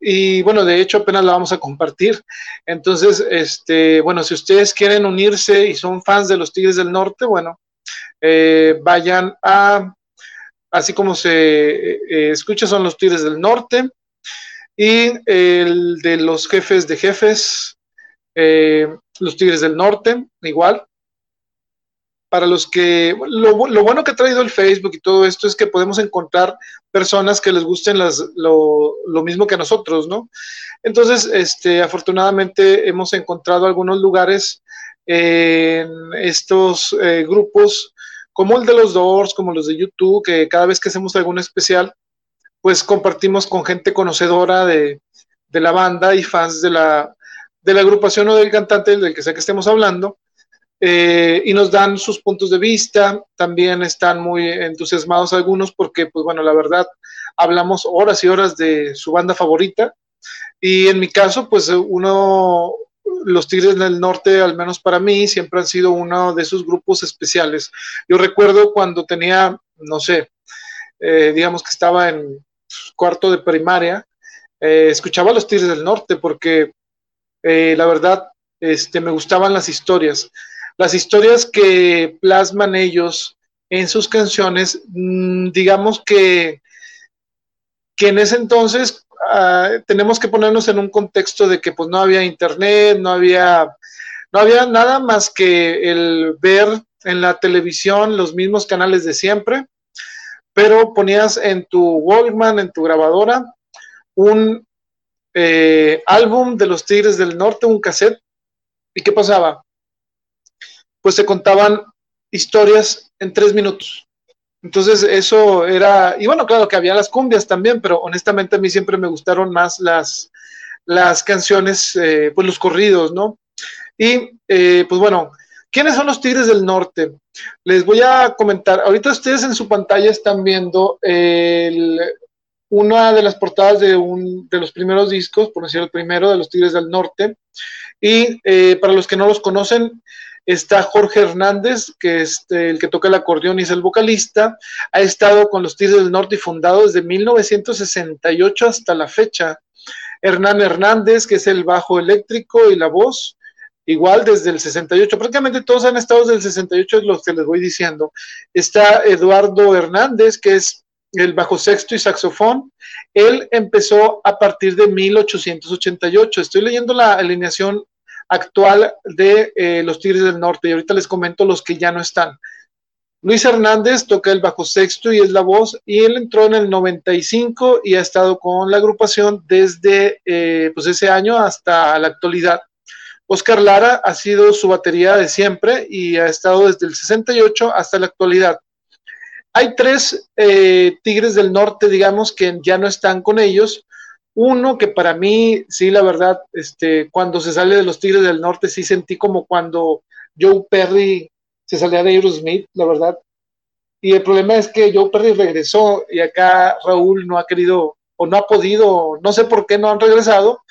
Y bueno, de hecho apenas la vamos a compartir. Entonces, este, bueno, si ustedes quieren unirse y son fans de los Tigres del Norte, bueno, eh, vayan a, así como se eh, escucha, son los Tigres del Norte. Y el de los jefes de jefes, eh, los Tigres del Norte, igual para los que, lo, bueno que ha traído el Facebook y todo esto es que podemos encontrar personas que les gusten las, lo, mismo que nosotros, ¿no? Entonces, este, afortunadamente hemos encontrado algunos lugares en estos eh, grupos, como el de los Doors, como los de YouTube, que cada vez que hacemos algún especial, pues compartimos con gente conocedora de, de la banda y fans de la, de la agrupación o del cantante del que sea que estemos hablando eh, y nos dan sus puntos de vista, también están muy entusiasmados algunos porque, pues bueno, la verdad, hablamos horas y horas de su banda favorita. Y en mi caso, pues uno, los Tigres del Norte, al menos para mí, siempre han sido uno de esos grupos especiales. Yo recuerdo cuando tenía, no sé, eh, digamos que estaba en cuarto de primaria, eh, escuchaba a los Tigres del Norte porque la verdad este, me gustaban las historias las historias que plasman ellos en sus canciones, mm, digamos que, que en ese entonces ah, tenemos que ponernos en un contexto de que pues no había internet, no había, no había nada más que el ver en la televisión los mismos canales de siempre, pero ponías en tu Walkman, en tu grabadora, un eh, álbum de los Tigres del Norte, un cassette, ¿y qué pasaba? Pues se contaban historias en tres minutos. Entonces eso era, y bueno, claro que había las cumbias también, pero honestamente a mí siempre me gustaron más las, las canciones, eh, pues los corridos, ¿no? Y eh, pues bueno, ¿quiénes son los Tigres del Norte? Les voy a comentar, ahorita ustedes en su pantalla están viendo una de las portadas de, un, de los primeros discos, por decir el primero, de los Tigres del Norte. Y eh, para los que no los conocen, Está Jorge Hernández, que es eh, el que toca el acordeón y es el vocalista. Ha estado con los Tigres del Norte y fundado desde 1968 hasta la fecha. Hernán Hernández, que es el bajo eléctrico y la voz, igual desde el 68. Prácticamente todos han estado desde el 68, es lo que les voy diciendo. Está Eduardo Hernández, que es el bajo sexto y saxofón. Él empezó a partir de 1888. Estoy leyendo la alineación actual de eh, los Tigres del Norte. Y ahorita les comento los que ya no están. Luis Hernández toca el bajo sexto y es la voz, y él entró en el 95 y ha estado con la agrupación desde eh, pues ese año hasta la actualidad. Oscar Lara ha sido su batería de siempre y ha estado desde el 68 hasta la actualidad. Hay tres eh, Tigres del Norte, digamos, que ya no están con ellos. Uno que para mí, sí, la verdad, este, cuando se sale de los Tigres del Norte, sí sentí como cuando Joe Perry se salía de Aerosmith, la verdad. Y el problema es que Joe Perry regresó y acá Raúl no ha querido o no ha podido, no sé por qué no han regresado,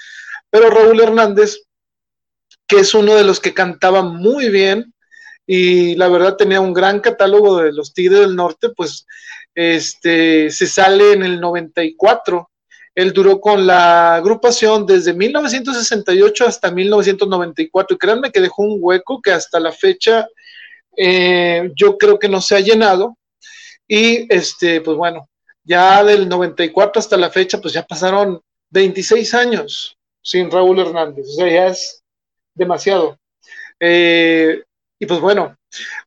pero Raúl Hernández, que es uno de los que cantaba muy bien y la verdad tenía un gran catálogo de los Tigres del Norte, pues este se sale en el 94 él duró con la agrupación desde 1968 hasta 1994 y créanme que dejó un hueco que hasta la fecha eh, yo creo que no se ha llenado. Y este, pues bueno, ya del 94 hasta la fecha, pues ya pasaron 26 años sin Raúl Hernández. O sea, ya es demasiado. Eh, y pues bueno,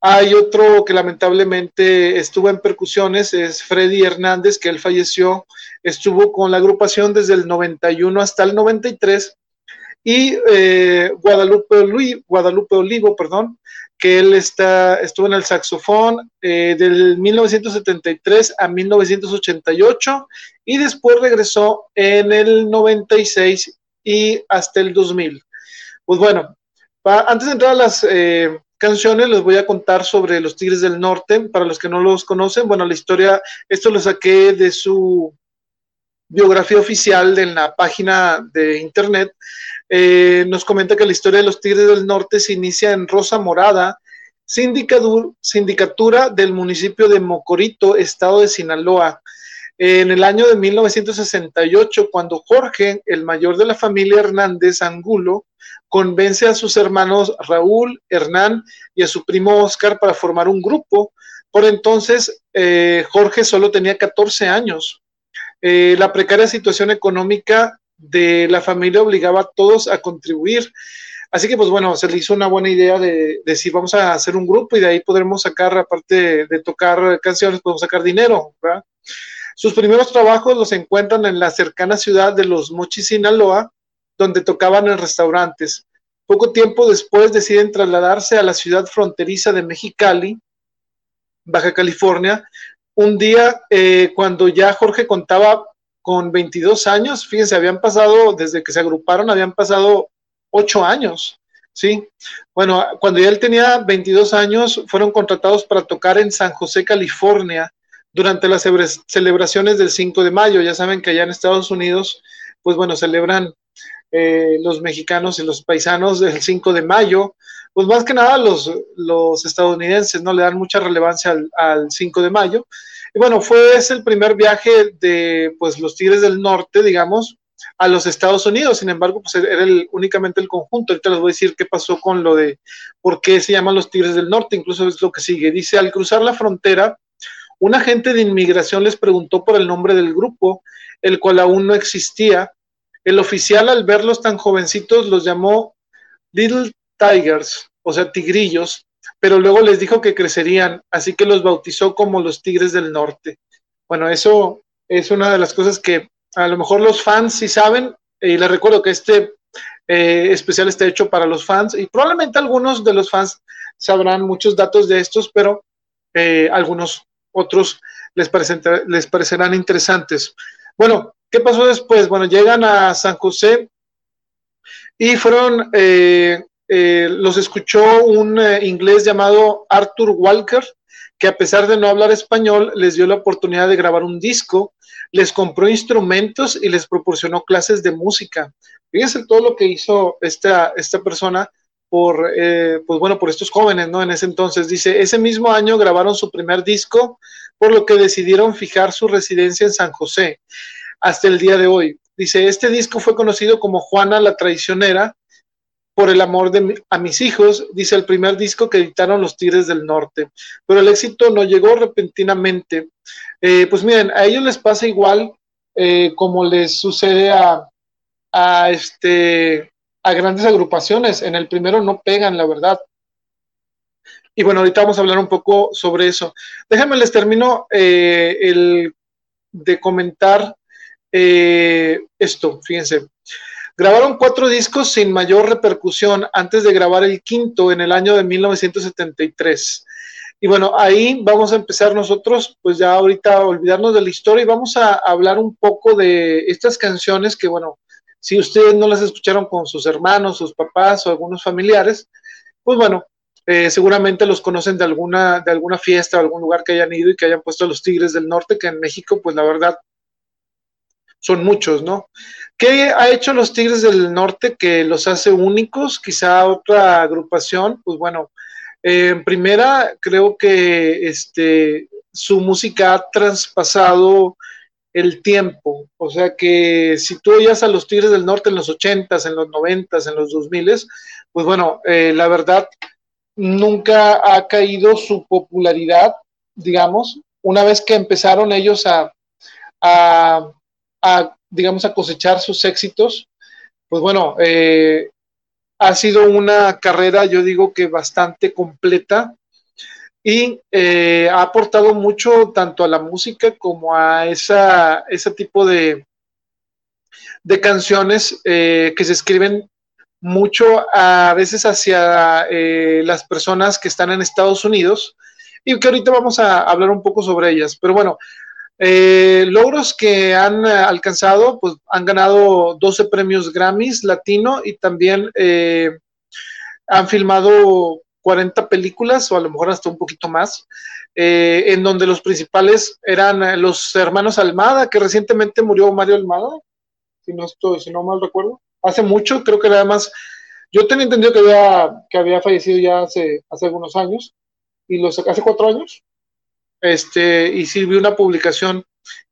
hay otro que lamentablemente estuvo en percusiones, es Freddy Hernández, que él falleció, estuvo con la agrupación desde el 91 hasta el 93, y eh, Guadalupe, Guadalupe Olivo, perdón, que él está, estuvo en el saxofón eh, del 1973 a 1988 y después regresó en el 96 y hasta el 2000. Pues bueno, antes de entrar a las eh, canciones, les voy a contar sobre los Tigres del Norte. Para los que no los conocen, bueno, la historia, esto lo saqué de su biografía oficial de la página de internet. Eh, nos comenta que la historia de los Tigres del Norte se inicia en Rosa Morada, sindicatura del municipio de Mocorito, estado de Sinaloa. En el año de 1968, cuando Jorge, el mayor de la familia Hernández Angulo, convence a sus hermanos Raúl, Hernán y a su primo Oscar para formar un grupo. Por entonces, eh, Jorge solo tenía 14 años. Eh, la precaria situación económica de la familia obligaba a todos a contribuir. Así que, pues bueno, se le hizo una buena idea de decir, vamos a hacer un grupo y de ahí podremos sacar, aparte de, tocar canciones, podemos sacar dinero. Sus primeros trabajos los encuentran en la cercana ciudad de Los Mochis, Sinaloa, donde tocaban en restaurantes. Poco tiempo después deciden trasladarse a la ciudad fronteriza de Mexicali, Baja California. Un día, eh, cuando ya Jorge contaba con 22 años, fíjense, habían pasado, desde que se agruparon, habían pasado 8 años, ¿sí? Bueno, cuando ya él tenía 22 años, fueron contratados para tocar en San José, California, durante las celebraciones del 5 de mayo. Ya saben que allá en Estados Unidos, pues bueno, celebran eh, los mexicanos y los paisanos del 5 de mayo, pues más que nada los, los estadounidenses no le dan mucha relevancia al, al 5 de mayo. Y bueno, fue ese el primer viaje de pues los Tigres del Norte, digamos, a los Estados Unidos. Sin embargo, pues era el, únicamente el conjunto. Ahorita les voy a decir qué pasó con lo de por qué se llaman los Tigres del Norte. Incluso es lo que sigue. Dice, al cruzar la frontera, un agente de inmigración les preguntó por el nombre del grupo, el cual aún no existía, el oficial al verlos tan jovencitos los llamó Little Tigers, o sea, tigrillos, pero luego les dijo que crecerían, así que los bautizó como los Tigres del Norte. Bueno, eso es una de las cosas que a lo mejor los fans sí saben, y les recuerdo que este eh, especial está hecho para los fans, y probablemente algunos de los fans sabrán muchos datos de estos, pero eh, algunos otros les, les parecerán interesantes. Bueno, ¿Qué pasó después? Bueno, llegan a San José y fueron, eh, eh, los escuchó un eh, inglés llamado Arthur Walker, que a pesar de no hablar español, les dio la oportunidad de grabar un disco, les compró instrumentos y les proporcionó clases de música. Fíjense todo lo que hizo esta, esta persona por, pues bueno, por estos jóvenes, ¿no? En ese entonces, dice, ese mismo año grabaron su primer disco, por lo que decidieron fijar su residencia en San José hasta el día de hoy. Dice, este disco fue conocido como Juana la Traicionera por el amor de a mis hijos, dice el primer disco que editaron los Tigres del Norte, pero el éxito no llegó repentinamente. Eh, pues miren, a ellos les pasa igual eh, como les sucede a, a, este, a grandes agrupaciones. En el primero no pegan, la verdad. Y bueno, ahorita vamos a hablar un poco sobre eso. Déjenme les termino eh, el de comentar eh, esto, fíjense. Grabaron cuatro discos sin mayor repercusión antes de grabar el quinto en el año de 1973. Y bueno, ahí vamos a empezar nosotros, pues ya ahorita a olvidarnos de la historia y vamos a hablar un poco de estas canciones que, bueno, si ustedes no las escucharon con sus hermanos, sus papás o algunos familiares, pues bueno, eh, seguramente los conocen de alguna, de alguna fiesta o algún lugar que hayan ido y que hayan puesto los Tigres del Norte, que en México, pues la verdad, son muchos, ¿no? ¿Qué ha hecho los Tigres del Norte que los hace únicos? Quizá otra agrupación, pues bueno, en primera creo que este, su música ha traspasado el tiempo, o sea que si tú oías a los Tigres del Norte en los 80s, en los 90s, en los 2000s, pues bueno, eh, la verdad nunca ha caído su popularidad, digamos, una vez que empezaron ellos a, a a, digamos, a cosechar sus éxitos, pues bueno, eh, ha sido una carrera, yo digo que bastante completa y eh, ha aportado mucho tanto a la música como a esa, ese tipo de, de canciones eh, que se escriben mucho a veces hacia las personas que están en Estados Unidos y que ahorita vamos a hablar un poco sobre ellas. Pero bueno, Eh, logros que han alcanzado, pues han ganado 12 premios Grammys Latino y también han filmado 40 películas o a lo mejor hasta un poquito más, en donde los principales eran los hermanos Almada, que recientemente murió Mario Almada, si no, estoy, si no mal recuerdo, hace mucho, creo que nada más. Yo tenía entendido que había, que había fallecido ya hace, hace algunos años, y lo hace cuatro años, este, y sí vi una publicación,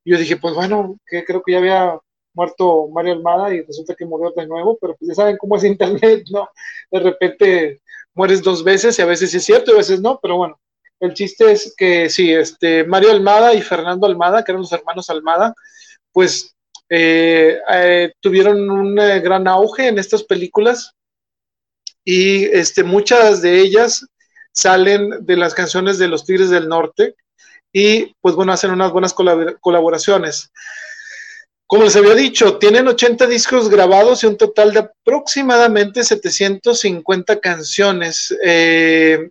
y yo dije, pues bueno, que creo que ya había muerto Mario Almada y resulta que murió de nuevo, pero pues ya saben cómo es Internet, ¿no? De repente mueres dos veces y a veces es cierto y a veces no, pero bueno, el chiste es que sí, este, Mario Almada y Fernando Almada, que eran los hermanos Almada, pues eh, eh, tuvieron un eh, gran auge en estas películas y este, muchas de ellas salen de las canciones de los Tigres del Norte y pues bueno, hacen unas buenas colaboraciones. Como les había dicho, tienen 80 discos grabados y un total de aproximadamente 750 canciones. Eh,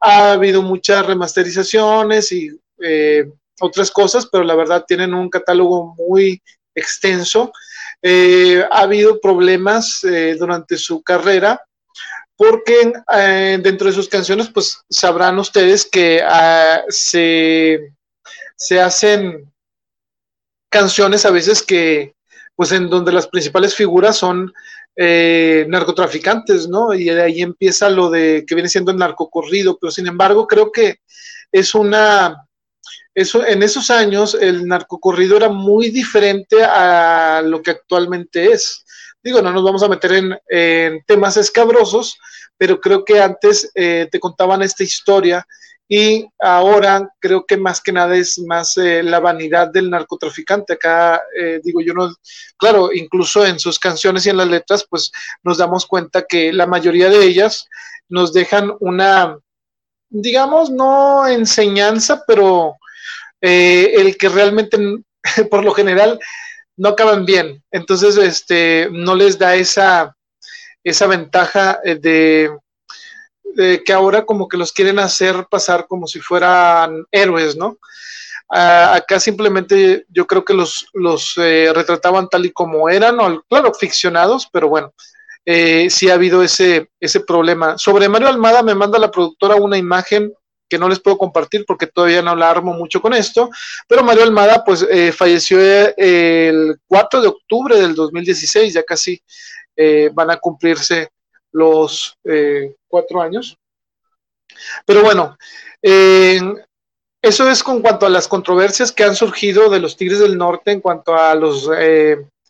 ha habido muchas remasterizaciones y eh, otras cosas, pero la verdad tienen un catálogo muy extenso. Eh, ha habido problemas durante su carrera porque eh, dentro de sus canciones, pues sabrán ustedes que ah, se, hacen canciones a veces que, pues en donde las principales figuras son eh, narcotraficantes, ¿no? Y de ahí empieza lo de que viene siendo el narcocorrido, pero sin embargo creo que es una, eso, en esos años el narcocorrido era muy diferente a lo que actualmente es. Digo, no nos vamos a meter en, temas escabrosos, pero creo que antes eh, te contaban esta historia y ahora creo que más que nada es más eh, la vanidad del narcotraficante. Acá eh, digo yo no, claro, incluso en sus canciones y en las letras, pues nos damos cuenta que la mayoría de ellas nos dejan una, digamos, no enseñanza, pero el que realmente, por lo general, no acaban bien. Entonces, este, no les da esa, esa ventaja eh, de, que ahora como que los quieren hacer pasar como si fueran héroes, ¿no? acá simplemente yo creo que los, los eh, retrataban tal y como eran, claro, ficcionados, pero bueno, eh, sí ha habido ese, ese problema. Sobre Mario Almada me manda la productora una imagen que no les puedo compartir porque todavía no la armo mucho con esto, pero Mario Almada pues eh, falleció eh, el 4 de octubre del 2016, ya casi eh, van a cumplirse los cuatro años. Pero bueno, eso es con cuanto a las controversias que han surgido de los Tigres del Norte en cuanto a los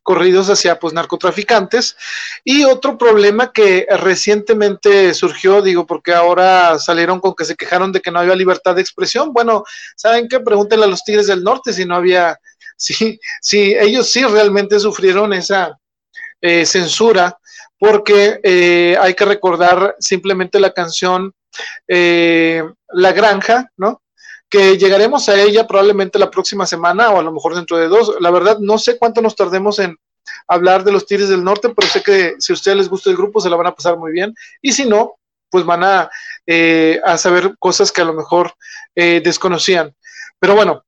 corridos hacia pues narcotraficantes. Y otro problema que recientemente surgió digo porque ahora salieron con que se quejaron de que no había libertad de expresión. Bueno saben qué pregúntenle a los tigres del norte si no había si si ellos sí realmente sufrieron esa eh, censura porque eh, hay que recordar simplemente la canción eh, La Granja, ¿no? que llegaremos a ella probablemente la próxima semana o a lo mejor dentro de dos. La verdad, no sé cuánto nos tardemos en hablar de los Tigres del Norte, pero sé que si a ustedes les gusta el grupo se la van a pasar muy bien. Y si no, pues van a, eh, a saber cosas que a lo mejor eh, desconocían. Pero bueno,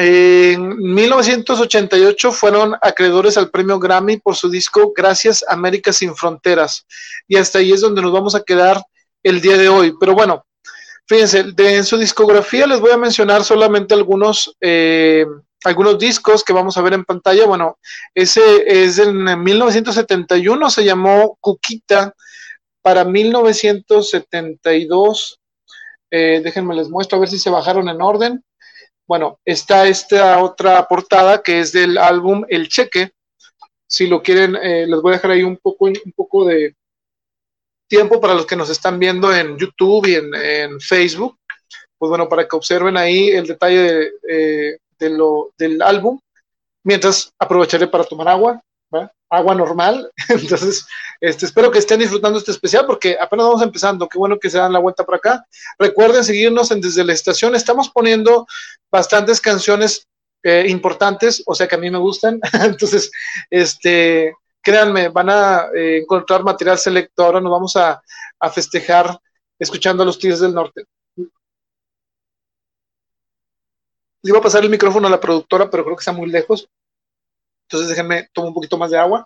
en 1988 fueron acreedores al premio Grammy por su disco Gracias América sin Fronteras. Y hasta ahí es donde nos vamos a quedar el día de hoy. Pero bueno, Fíjense, en su discografía les voy a mencionar solamente algunos, eh, algunos discos que vamos a ver en pantalla. Bueno, ese es en 1971, se llamó Cuquita. Para 1972, eh, déjenme les muestro a ver si se bajaron en orden. Bueno, está esta otra portada que es del álbum El Cheque. Si lo quieren, eh, les voy a dejar ahí un poco, un poco de, tiempo para los que nos están viendo en YouTube y en, Facebook, pues bueno, para que observen ahí el detalle de, eh, lo, del álbum, mientras aprovecharé para tomar agua, agua normal. Entonces, este, espero que estén disfrutando este especial porque apenas vamos empezando. Qué bueno que se dan la vuelta por acá. Recuerden seguirnos en Desde la Estación. Estamos poniendo bastantes canciones eh, importantes, o sea que a mí me gustan. Entonces, este, créanme, van a eh, encontrar material selecto. Ahora nos vamos a, festejar escuchando a los Tigres del Norte. Le iba a pasar el micrófono a la productora, pero creo que está muy lejos. Entonces déjenme tomar un poquito más de agua.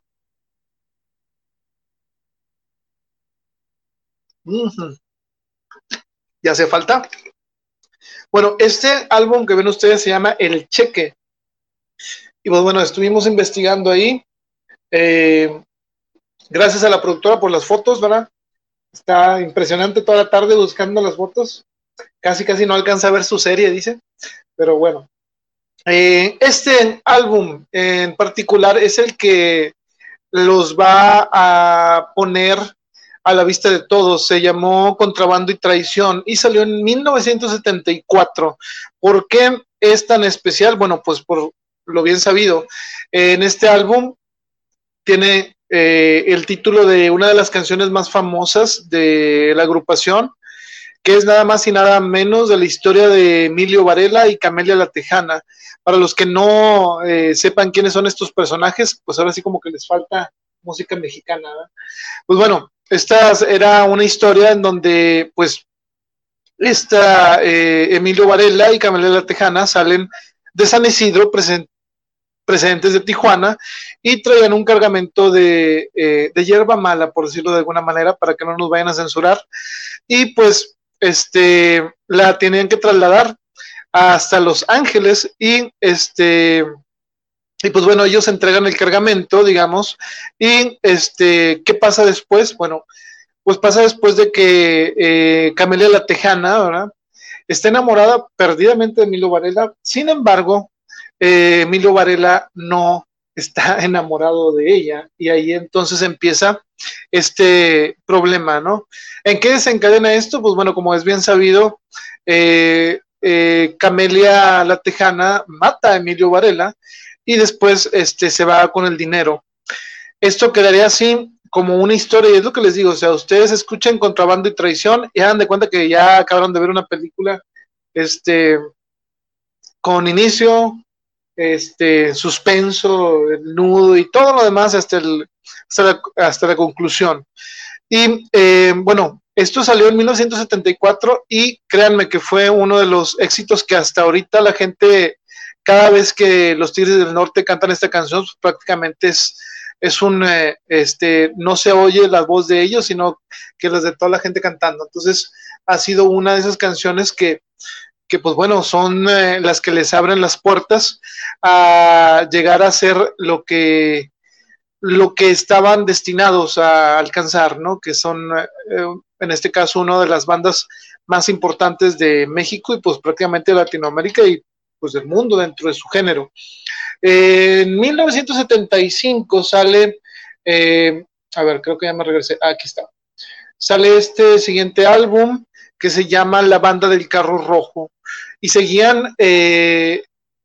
Ya hace falta. Bueno, este álbum que ven ustedes se llama El Cheque. Y pues bueno, estuvimos investigando ahí. Eh, gracias a la productora por las fotos, ¿verdad? Está impresionante toda la tarde buscando las fotos. Casi, casi no alcanza a ver su serie, dice. Pero bueno. Eh, este álbum en particular es el que los va a poner a la vista de todos. Se llamó Contrabando y Traición y salió en 1974. ¿Por qué es tan especial? Bueno, pues por lo bien sabido. En este álbum tiene eh, el título de una de las canciones más famosas de la agrupación, que es nada más y nada menos de la historia de Emilio Varela y Camelia la Tejana. Para los que no eh, sepan quiénes son estos personajes, pues ahora sí como que les falta música mexicana. Pues bueno, esta era una historia en donde pues esta eh, Emilio Varela y Camelia la Tejana salen de San Isidro present precedentes de Tijuana y traían un cargamento de, eh, de, hierba mala, por decirlo de alguna manera, para que no nos vayan a censurar. Y pues este, la tenían que trasladar hasta Los Ángeles y este... Y pues bueno, ellos entregan el cargamento, digamos, y este, ¿qué pasa después? Bueno, pues pasa después de que eh, Camelia la Tejana, ¿verdad? Está enamorada perdidamente de Milo Varela, sin embargo, eh, Emilio Varela no está enamorado de ella y ahí entonces empieza este problema, ¿no? ¿En qué desencadena esto? Pues bueno, como es bien sabido, eh, eh, Camelia la Tejana mata a Emilio Varela y después este, se va con el dinero. Esto quedaría así como una historia, y es lo que les digo, o sea, ustedes escuchen contrabando y traición y hagan de cuenta que ya acabaron de ver una película este, con inicio, este suspenso, nudo y todo lo demás hasta, el, hasta, la, conclusión. Y eh, bueno, esto salió en 1974 y créanme que fue uno de los éxitos que hasta ahorita la gente, cada vez que los Tigres del Norte cantan esta canción, pues, prácticamente es, es un, eh, este, no se oye la voz de ellos, sino que las de toda la gente cantando. Entonces, ha sido una de esas canciones que que pues bueno, son eh, las que les abren las puertas a llegar a ser lo que lo que estaban destinados a alcanzar, ¿no? Que son, eh, en este caso, una de las bandas más importantes de México y pues prácticamente Latinoamérica y pues del mundo dentro de su género. en 1975 sale, eh, a ver, creo que ya me regresé, ah, aquí está. Sale este siguiente álbum que se llama La Banda del Carro Rojo y seguían eh,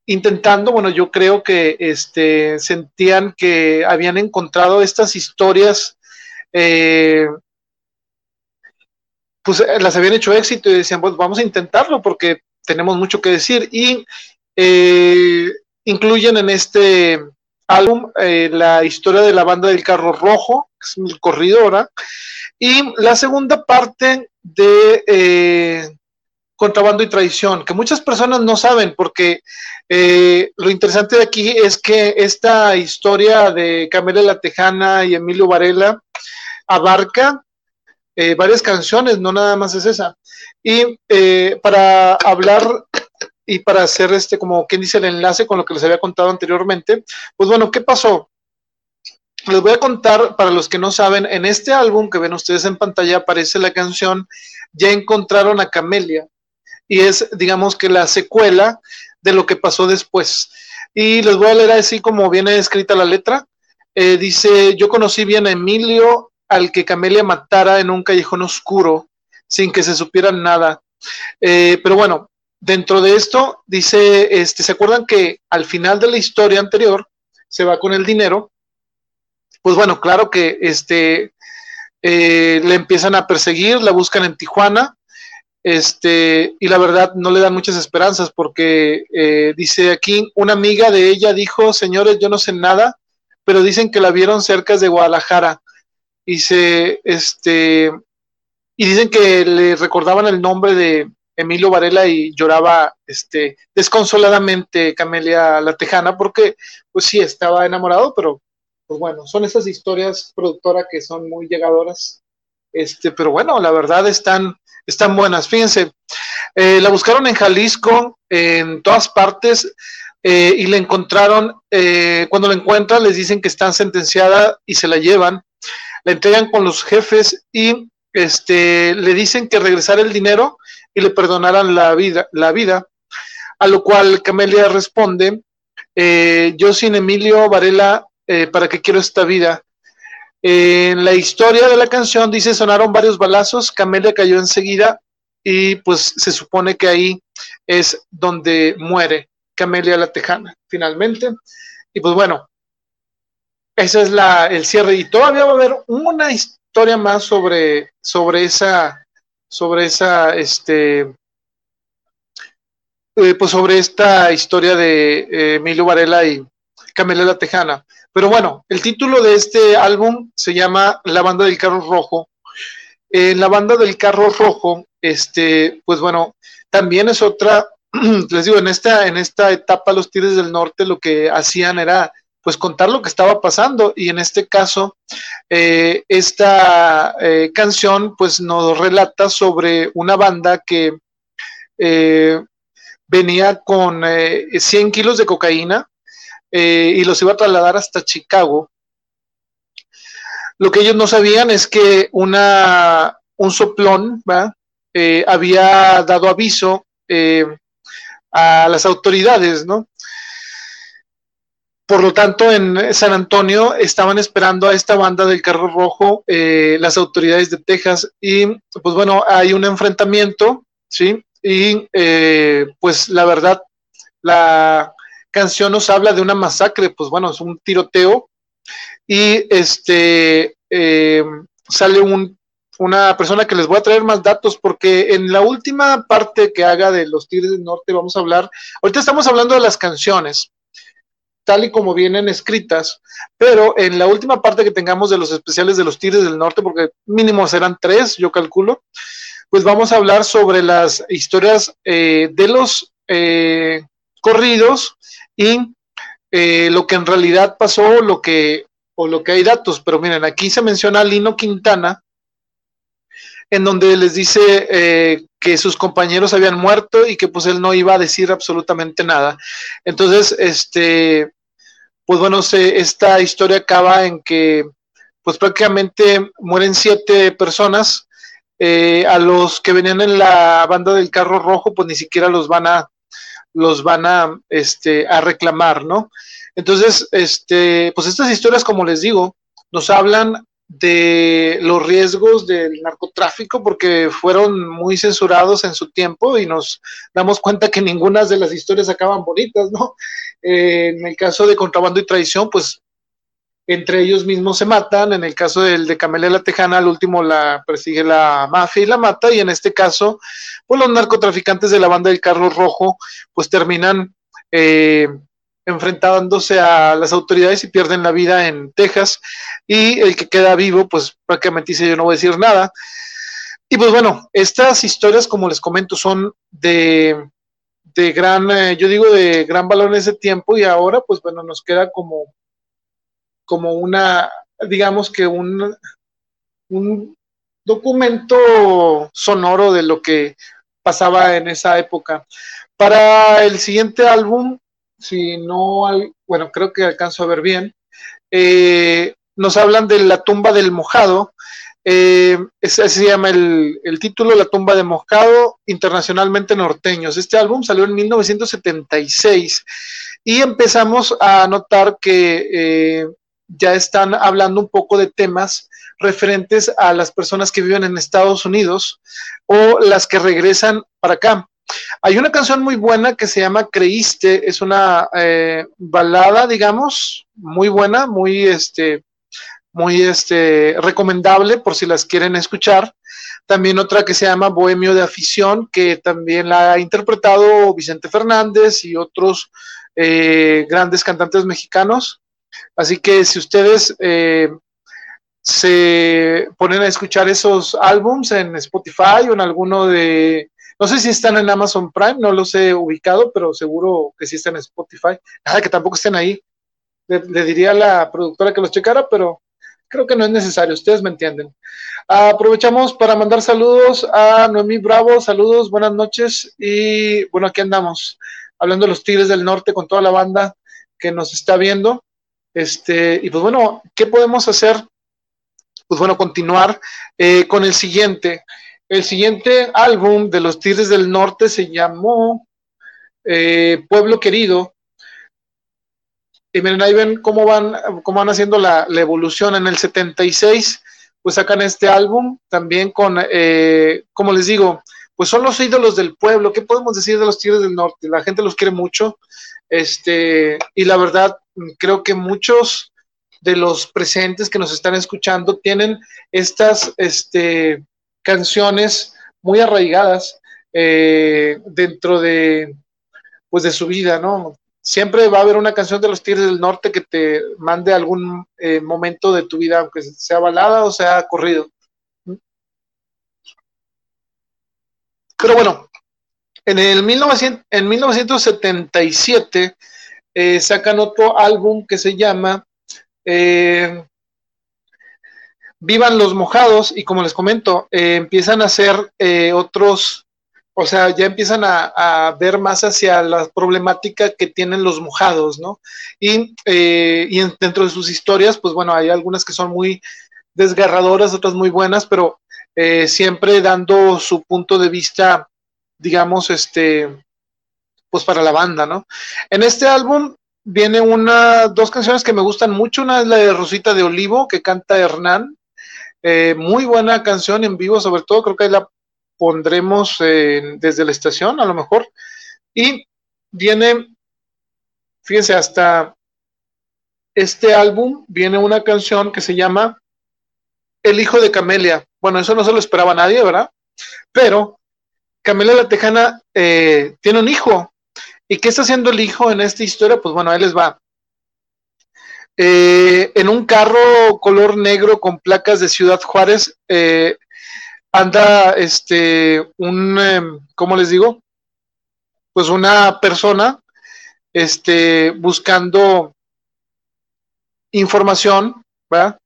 intentando, bueno, yo creo que este, sentían que habían encontrado estas historias, eh, pues eh, las habían hecho éxito y decían, pues vamos a intentarlo porque tenemos mucho que decir. Y incluyen en este álbum la historia de la banda del carro rojo, que es mi corridora, y la segunda parte de contrabando y traición, que muchas personas no saben, porque eh, lo interesante de aquí es que esta historia de Camila La Tejana y Emilio Varela abarca eh, varias canciones, no nada más es esa. Y eh, para hablar y para hacer este, como quien dice, el enlace con lo que les había contado anteriormente, pues bueno, ¿qué pasó? Les voy a contar, para los que no saben, en este álbum que ven ustedes en pantalla aparece la canción Ya encontraron a Camelia y es, digamos que la secuela de lo que pasó después. Y les voy a leer así como viene escrita la letra. Eh, dice, yo conocí bien a Emilio al que Camelia matara en un callejón oscuro, sin que se supiera nada. Eh, pero bueno, dentro de esto dice, este, ¿se acuerdan que al final de la historia anterior se va con el dinero? Pues bueno, claro que este, eh, le empiezan a perseguir, la buscan en Tijuana, este, y la verdad no le dan muchas esperanzas porque eh, dice aquí, una amiga de ella dijo, señores, yo no sé nada, pero dicen que la vieron cerca de Guadalajara. Y se, este, y dicen que le recordaban el nombre de Emilio Varela y lloraba este, desconsoladamente Camelia La Tejana porque pues sí, estaba enamorado, pero pues bueno, son esas historias productora que son muy llegadoras. Este, pero bueno, la verdad están, están buenas. Fíjense, eh, la buscaron en Jalisco, en todas partes, eh, y la encontraron. Eh, cuando la encuentran, les dicen que está sentenciada y se la llevan. La entregan con los jefes y este, le dicen que regresara el dinero y le perdonaran la vida, la vida. A lo cual Camelia responde: Yo sin Emilio Varela eh, ¿para qué quiero esta vida? En la historia de la canción dice sonaron varios balazos, Camelia cayó enseguida y pues se supone que ahí es donde muere Camelia la Tejana finalmente. Y pues bueno, ese es la, el cierre y todavía va a haber una historia más sobre, sobre esa, sobre esa, este, eh, pues sobre esta historia de eh, Emilio Varela y Camelia la Tejana. Pero bueno, el título de este álbum se llama La banda del carro rojo. En la banda del carro rojo, este, pues bueno, también es otra, les digo, en esta, en esta etapa los Tigres del Norte lo que hacían era pues contar lo que estaba pasando y en este caso eh, esta eh, canción pues nos relata sobre una banda que eh, venía con 100 kilos de cocaína eh, y los iba a trasladar hasta Chicago. Lo que ellos no sabían es que una, un soplón eh, había dado aviso eh, a las autoridades, ¿no? Por lo tanto, en San Antonio estaban esperando a esta banda del carro rojo las autoridades de Texas y pues bueno, hay un enfrentamiento, ¿sí? Y pues la verdad, la, canción nos habla de una masacre, pues bueno, es un tiroteo y este eh, sale un, una persona que les voy a traer más datos porque en la última parte que haga de los Tigres del Norte vamos a hablar, ahorita estamos hablando de las canciones tal y como vienen escritas, pero en la última parte que tengamos de los especiales de los Tigres del Norte, porque mínimo serán tres, yo calculo, pues vamos a hablar sobre las historias eh, de los eh, corridos y eh, lo que en realidad pasó, lo que, o lo que hay datos, pero miren, aquí se menciona a Lino Quintana, en donde les dice eh, que sus compañeros habían muerto y que pues él no iba a decir absolutamente nada. Entonces, este, pues bueno, se, esta historia acaba en que pues prácticamente mueren siete personas. Eh, a los que venían en la banda del carro rojo, pues ni siquiera los van a, los van a, este, a reclamar, ¿no? Entonces, este, pues estas historias, como les digo, nos hablan de los riesgos del narcotráfico porque fueron muy censurados en su tiempo y nos damos cuenta que ninguna de las historias acaban bonitas, ¿no? Eh, en el caso de contrabando y traición, pues entre ellos mismos se matan. En el caso del de Camelia la Tejana, al último la persigue la mafia y la mata. Y en este caso, pues los narcotraficantes de la banda del Carro Rojo, pues terminan eh, enfrentándose a las autoridades y pierden la vida en Texas. Y el que queda vivo, pues prácticamente dice: Yo no voy a decir nada. Y pues bueno, estas historias, como les comento, son de, de gran, eh, yo digo, de gran valor en ese tiempo. Y ahora, pues bueno, nos queda como como una, digamos que un, un documento sonoro de lo que pasaba en esa época. Para el siguiente álbum, si no bueno, creo que alcanzo a ver bien, eh, nos hablan de la tumba del mojado. Eh, ese se llama el, el, título La tumba de mojado, internacionalmente norteños. Este álbum salió en 1976 y empezamos a notar que eh, ya están hablando un poco de temas referentes a las personas que viven en Estados Unidos o las que regresan para acá. Hay una canción muy buena que se llama Creíste, es una eh, balada, digamos, muy buena, muy este, muy este, recomendable por si las quieren escuchar. También otra que se llama Bohemio de Afición, que también la ha interpretado Vicente Fernández y otros eh, grandes cantantes mexicanos. Así que si ustedes eh, se ponen a escuchar esos álbums en Spotify o en alguno de No sé si están en Amazon Prime, no los he ubicado, pero seguro que sí están en Spotify. Nada, que tampoco estén ahí. Le, diría a la productora que los checara, pero creo que no es necesario, ustedes me entienden. aprovechamos para mandar saludos a Noemí Bravo, saludos, buenas noches y bueno, aquí andamos, hablando de los Tigres del Norte con toda la banda que nos está viendo. Este, y pues bueno, ¿qué podemos hacer? Pues bueno, continuar eh, con el siguiente. El siguiente álbum de los Tigres del Norte se llamó eh, Pueblo Querido. Y miren, ahí ven cómo van, cómo van haciendo la, evolución. En el 76, pues sacan este álbum también con, eh, como les digo, pues son los ídolos del pueblo. ¿Qué podemos decir de los Tigres del Norte? La gente los quiere mucho. Este, y la verdad, creo que muchos de los presentes que nos están escuchando tienen estas este, canciones muy arraigadas eh, dentro de, pues de su vida, ¿no? Siempre va a haber una canción de los Tigres del Norte que te mande algún eh, momento de tu vida, aunque sea balada o sea corrido. Pero bueno, en el 1900, en 1977 eh, sacan otro álbum que se llama Vivan los mojados y como les comento, eh, empiezan a hacer eh, otros, o sea, ya empiezan a, ver más hacia la problemática que tienen los mojados, ¿no? Y, eh, y dentro de sus historias, pues bueno, hay algunas que son muy desgarradoras, otras muy buenas, pero siempre dando su punto de vista, digamos, este, pues para la banda, ¿no? En este álbum viene una, dos canciones que me gustan mucho, una es la de Rosita de Olivo, que canta Hernán, eh, muy buena canción en vivo, sobre todo creo que ahí la pondremos desde la estación, a lo mejor. Y viene, fíjense, hasta este álbum viene una canción que se llama El hijo de Camelia. Bueno, eso no se lo esperaba nadie, ¿verdad? Pero Camelia la Tejana eh, tiene un hijo. ¿Y qué está haciendo el hijo en esta historia? Pues bueno, ahí les va. Eh, en un carro color negro con placas de Ciudad Juárez eh, anda este un em, ¿cómo les digo? Pues una persona este buscando información, ¿verdad?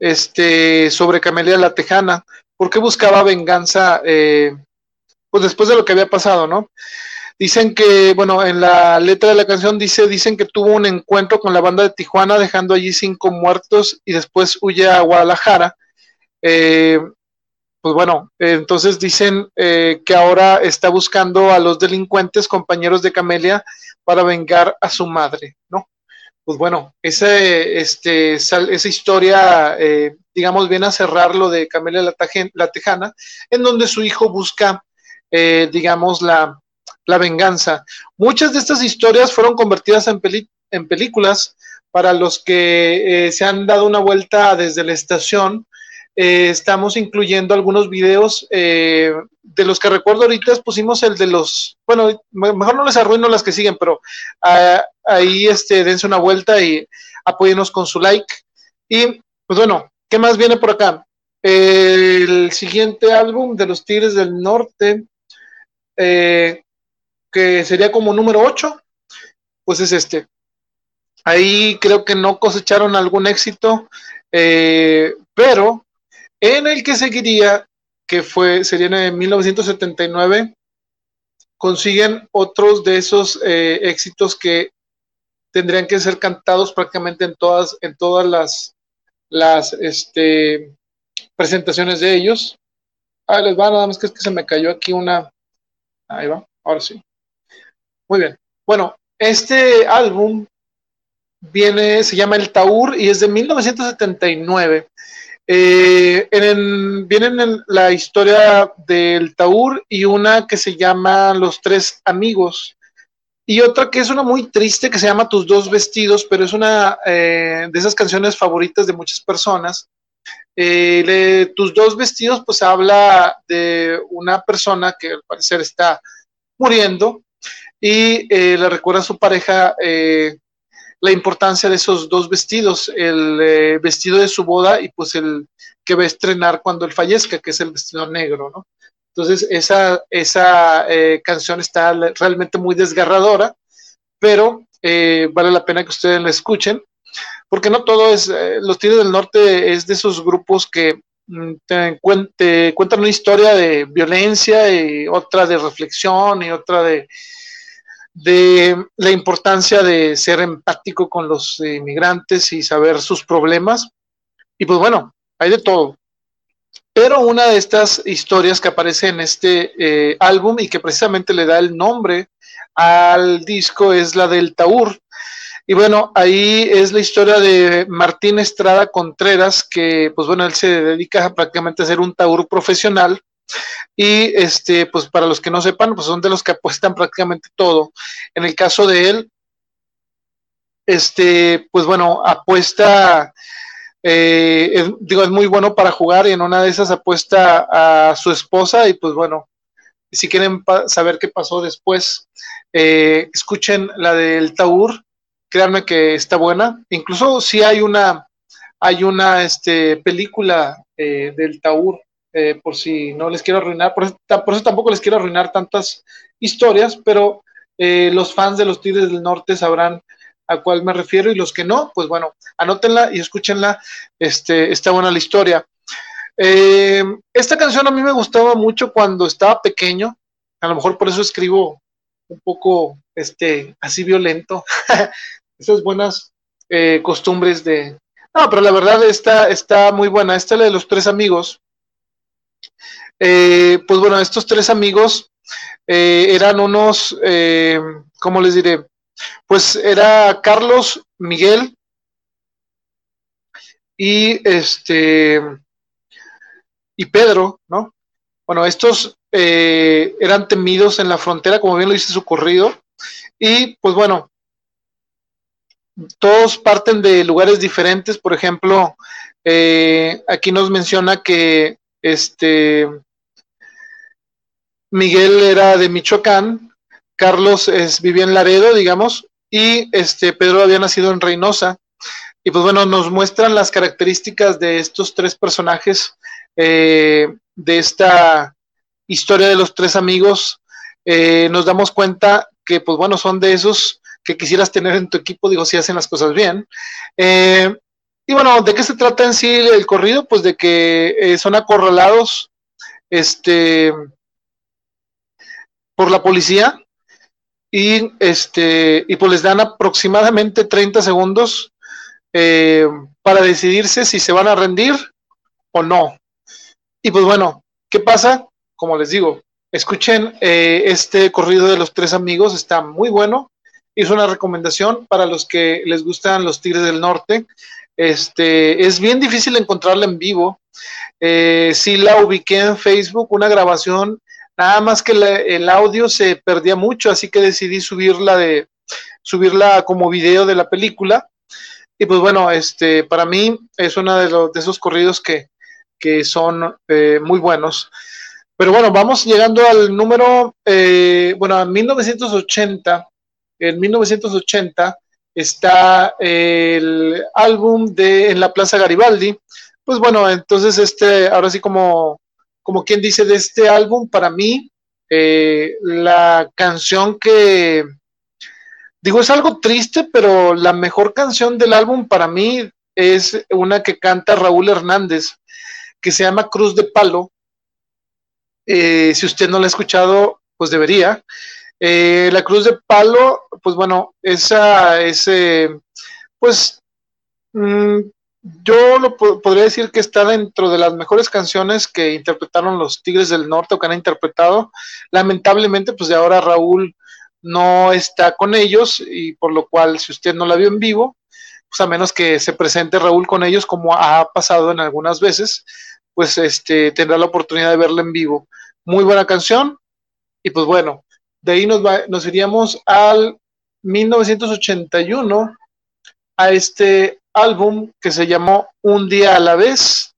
Este sobre Camelia la Tejana, porque buscaba venganza eh, pues después de lo que había pasado, ¿no? Dicen que, bueno, en la letra de la canción dice, dicen que tuvo un encuentro con la banda de Tijuana, dejando allí cinco muertos y después huye a Guadalajara. Eh, pues bueno, entonces dicen eh, que ahora está buscando a los delincuentes, compañeros de Camelia, para vengar a su madre, ¿no? Pues bueno, ese, este, esa historia, eh, digamos, viene a cerrar lo de Camelia la, Tejana, en donde su hijo busca, digamos, la, la venganza. Muchas de estas historias fueron convertidas en, en películas para los que eh, se han dado una vuelta desde la estación. Eh, estamos incluyendo algunos videos eh, de los que recuerdo ahorita pusimos el de los, bueno, mejor no les arruino las que siguen, pero ah, ahí este, dense una vuelta y apóyenos con su like. Y pues bueno, ¿qué más viene por acá? El siguiente álbum de los Tigres del Norte, que sería como número 8, pues es este. Ahí creo que no cosecharon algún éxito, eh, pero en el que seguiría, que fue, sería en 1979, consiguen otros de esos eh, éxitos que tendrían que ser cantados prácticamente en todas, en todas las, las este, presentaciones de ellos. Ahí les va, nada más que es que se me cayó aquí una. Ahí va, ahora sí. Muy bien. Bueno, este álbum viene, se llama El Taur y es de 1979. Eh, en, vienen en la historia del Taur y una que se llama Los Tres Amigos y otra que es una muy triste que se llama Tus Dos Vestidos, pero es una eh, de esas canciones favoritas de muchas personas. Eh, Tus Dos Vestidos pues habla de una persona que al parecer está muriendo y eh, le recuerda a su pareja eh, la importancia de esos dos vestidos, el eh, vestido de su boda y pues el que va a estrenar cuando él fallezca, que es el vestido negro, ¿no? Entonces, esa, esa canción está realmente muy desgarradora, pero vale la pena que ustedes la escuchen, porque no todo es, Los Tigres del Norte es de esos grupos que mm, te, cuentan una historia de violencia y otra de reflexión y otra de, de la importancia de ser empático con los inmigrantes y saber sus problemas. Y pues bueno, hay de todo. Pero una de estas historias que aparece en este eh, álbum y que precisamente le da el nombre al disco es la del Taur. Y bueno, ahí es la historia de Martín Estrada Contreras, que pues bueno, él se dedica prácticamente a ser un Taur profesional. Y este, pues para los que no sepan, pues son de los que apuestan prácticamente todo. En el caso de él, este, pues bueno, apuesta eh, digo, es muy bueno para jugar y en una de esas apuesta a su esposa y pues bueno, si quieren saber qué pasó después, eh, escuchen la del Taur, créanme que está buena, incluso si hay una, hay una este, película eh, del Taur, por si no les quiero arruinar, por eso, tampoco les quiero arruinar tantas historias, pero los fans de los Tigres del Norte sabrán a cuál me refiero y los que no, pues bueno, anótenla y escúchenla, este, está buena la historia. Eh, esta canción a mí me gustaba mucho cuando estaba pequeño, a lo mejor por eso escribo un poco este, así violento, esas buenas eh, costumbres de... No, pero la verdad está, está muy buena, esta es la de los tres amigos. Eh, pues bueno, estos tres amigos eran unos, ¿cómo les diré? Pues era Carlos, Miguel y este y Pedro, ¿no? Bueno, estos eh, eran temidos en la frontera, como bien lo dice su corrido, y pues bueno, todos parten de lugares diferentes, por ejemplo, eh, aquí nos menciona que este Miguel era de Michoacán, Carlos es, vivía en Laredo, digamos, y este Pedro había nacido en Reynosa. Y pues bueno, nos muestran las características de estos tres personajes eh, de esta historia de los tres amigos. Eh, nos damos cuenta que pues bueno, son de esos que quisieras tener en tu equipo, digo, si hacen las cosas bien. Eh, y bueno, ¿de qué se trata en sí el corrido? Pues de que son acorralados este, por la policía y este y pues les dan aproximadamente 30 segundos eh, para decidirse si se van a rendir o no. Y pues bueno, ¿qué pasa? Como les digo, escuchen eh, este corrido de los tres amigos, está muy bueno. Es una recomendación para los que les gustan los Tigres del Norte. Este, es bien difícil encontrarla en vivo. Eh, sí la ubiqué en Facebook, una grabación Nada más que el audio se perdía mucho, así que decidí subirla de subirla como video de la película. Y pues bueno, este para mí es uno de, de esos corridos que, son eh, muy buenos. Pero bueno, vamos llegando al número, eh, bueno, en 1980, en 1980 está el álbum de En la Plaza Garibaldi. Pues bueno, entonces este, ahora sí como como quien dice, de este álbum, para mí, eh, la canción que, digo, es algo triste, pero la mejor canción del álbum para mí es una que canta Raúl Hernández, que se llama Cruz de Palo. Eh, si usted no la ha escuchado, pues debería. Eh, la Cruz de Palo, pues bueno, esa es, pues, mm, yo lo podría decir que está dentro de las mejores canciones que interpretaron los Tigres del Norte o que han interpretado. Lamentablemente, pues de ahora Raúl no está con ellos y por lo cual si usted no la vio en vivo, pues a menos que se presente Raúl con ellos como ha pasado en algunas veces, pues este tendrá la oportunidad de verla en vivo. Muy buena canción y pues bueno, de ahí nos, nos iríamos al 1981 a este álbum que se llamó Un día a la vez.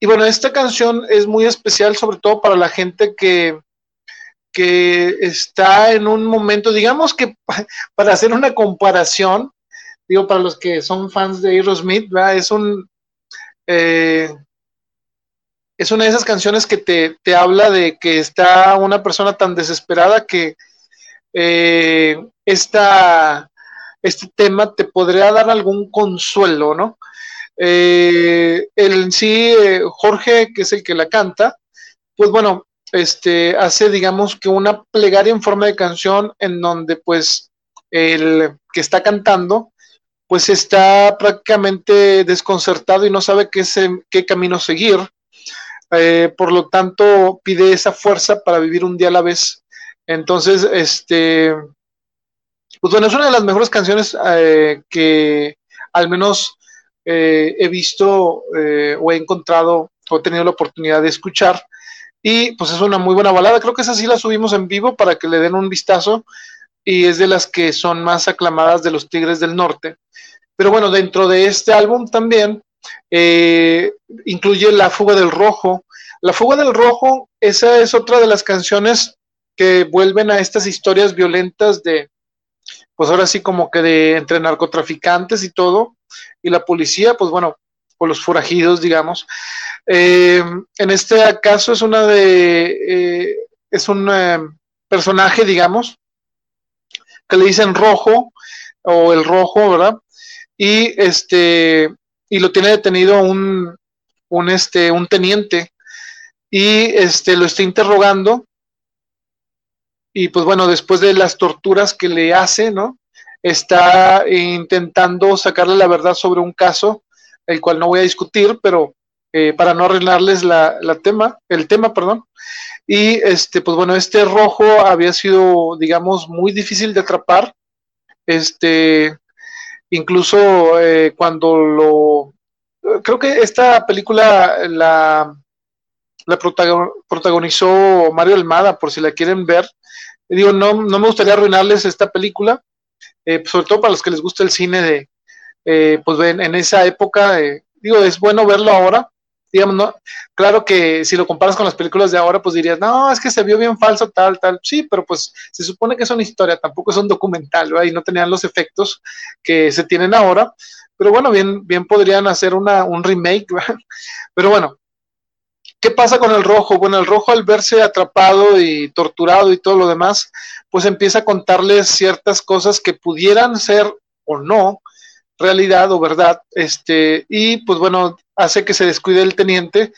Y bueno, esta canción es muy especial sobre todo para la gente que, que está en un momento, digamos que para hacer una comparación, digo, para los que son fans de Aerosmith, ¿verdad? es un... Eh, es una de esas canciones que te, te habla de que está una persona tan desesperada que eh, esta, este tema te podría dar algún consuelo, ¿no? Eh, el sí, eh, Jorge, que es el que la canta, pues bueno, este, hace, digamos, que una plegaria en forma de canción en donde, pues, el que está cantando, pues está prácticamente desconcertado y no sabe qué, qué camino seguir. Eh, por lo tanto, pide esa fuerza para vivir un día a la vez. Entonces, este, pues bueno, es una de las mejores canciones eh, que al menos eh, he visto o he encontrado o he tenido la oportunidad de escuchar. Y pues es una muy buena balada. Creo que esa sí la subimos en vivo para que le den un vistazo. Y es de las que son más aclamadas de los Tigres del Norte. Pero bueno, dentro de este álbum también eh, incluye La Fuga del Rojo. La Fuga del Rojo, esa es otra de las canciones que vuelven a estas historias violentas de, pues ahora sí como que de entre narcotraficantes y todo, y la policía, pues bueno, o los forajidos, digamos. Eh, en este caso es una de, eh, es un personaje, digamos, que le dicen rojo, o el rojo, ¿verdad? Y este, y lo tiene detenido un, un, este, un teniente y este, lo está interrogando y pues bueno, después de las torturas que le hace, ¿no? Está intentando sacarle la verdad sobre un caso, el cual no voy a discutir, pero eh, para no arruinarles la, la, tema, el tema, perdón. Y este, pues bueno, este rojo había sido, digamos, muy difícil de atrapar. Este, Incluso eh, cuando lo... Creo que esta película la, protagonizó Mario Almada, por si la quieren ver. Digo, no, no me gustaría arruinarles esta película, eh, sobre todo para los que les gusta el cine de, eh, pues ven, en esa época, digo, es bueno verlo ahora, digamos, ¿no? Claro que si lo comparas con las películas de ahora, pues dirías, no, es que se vio bien falso, tal, tal. Sí, pero pues se supone que es una historia, tampoco es un documental, ¿verdad? Y no tenían los efectos que se tienen ahora. Pero bueno, bien, bien podrían hacer una, un remake, ¿verdad? Pero bueno, ¿qué pasa con el rojo? Bueno, el rojo al verse atrapado y torturado y todo lo demás, pues empieza a contarles ciertas cosas que pudieran ser o no realidad o verdad, este, y pues bueno, hace que se descuide el teniente,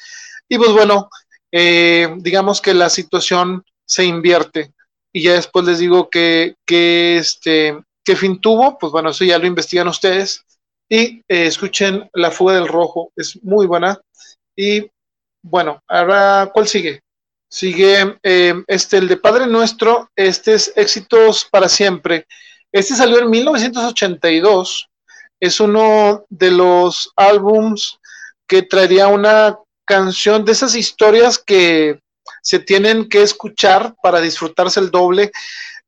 y pues bueno, eh, digamos que la situación se invierte, y ya después les digo que, que este, qué fin tuvo, pues bueno, eso ya lo investigan ustedes, y eh, escuchen La Fuga del Rojo, es muy buena, y bueno, ahora, ¿cuál sigue? Sigue eh, este, el de Padre Nuestro, este es Éxitos para Siempre. Este salió en 1982 es uno de los álbums que traería una canción de esas historias que se tienen que escuchar para disfrutarse el doble.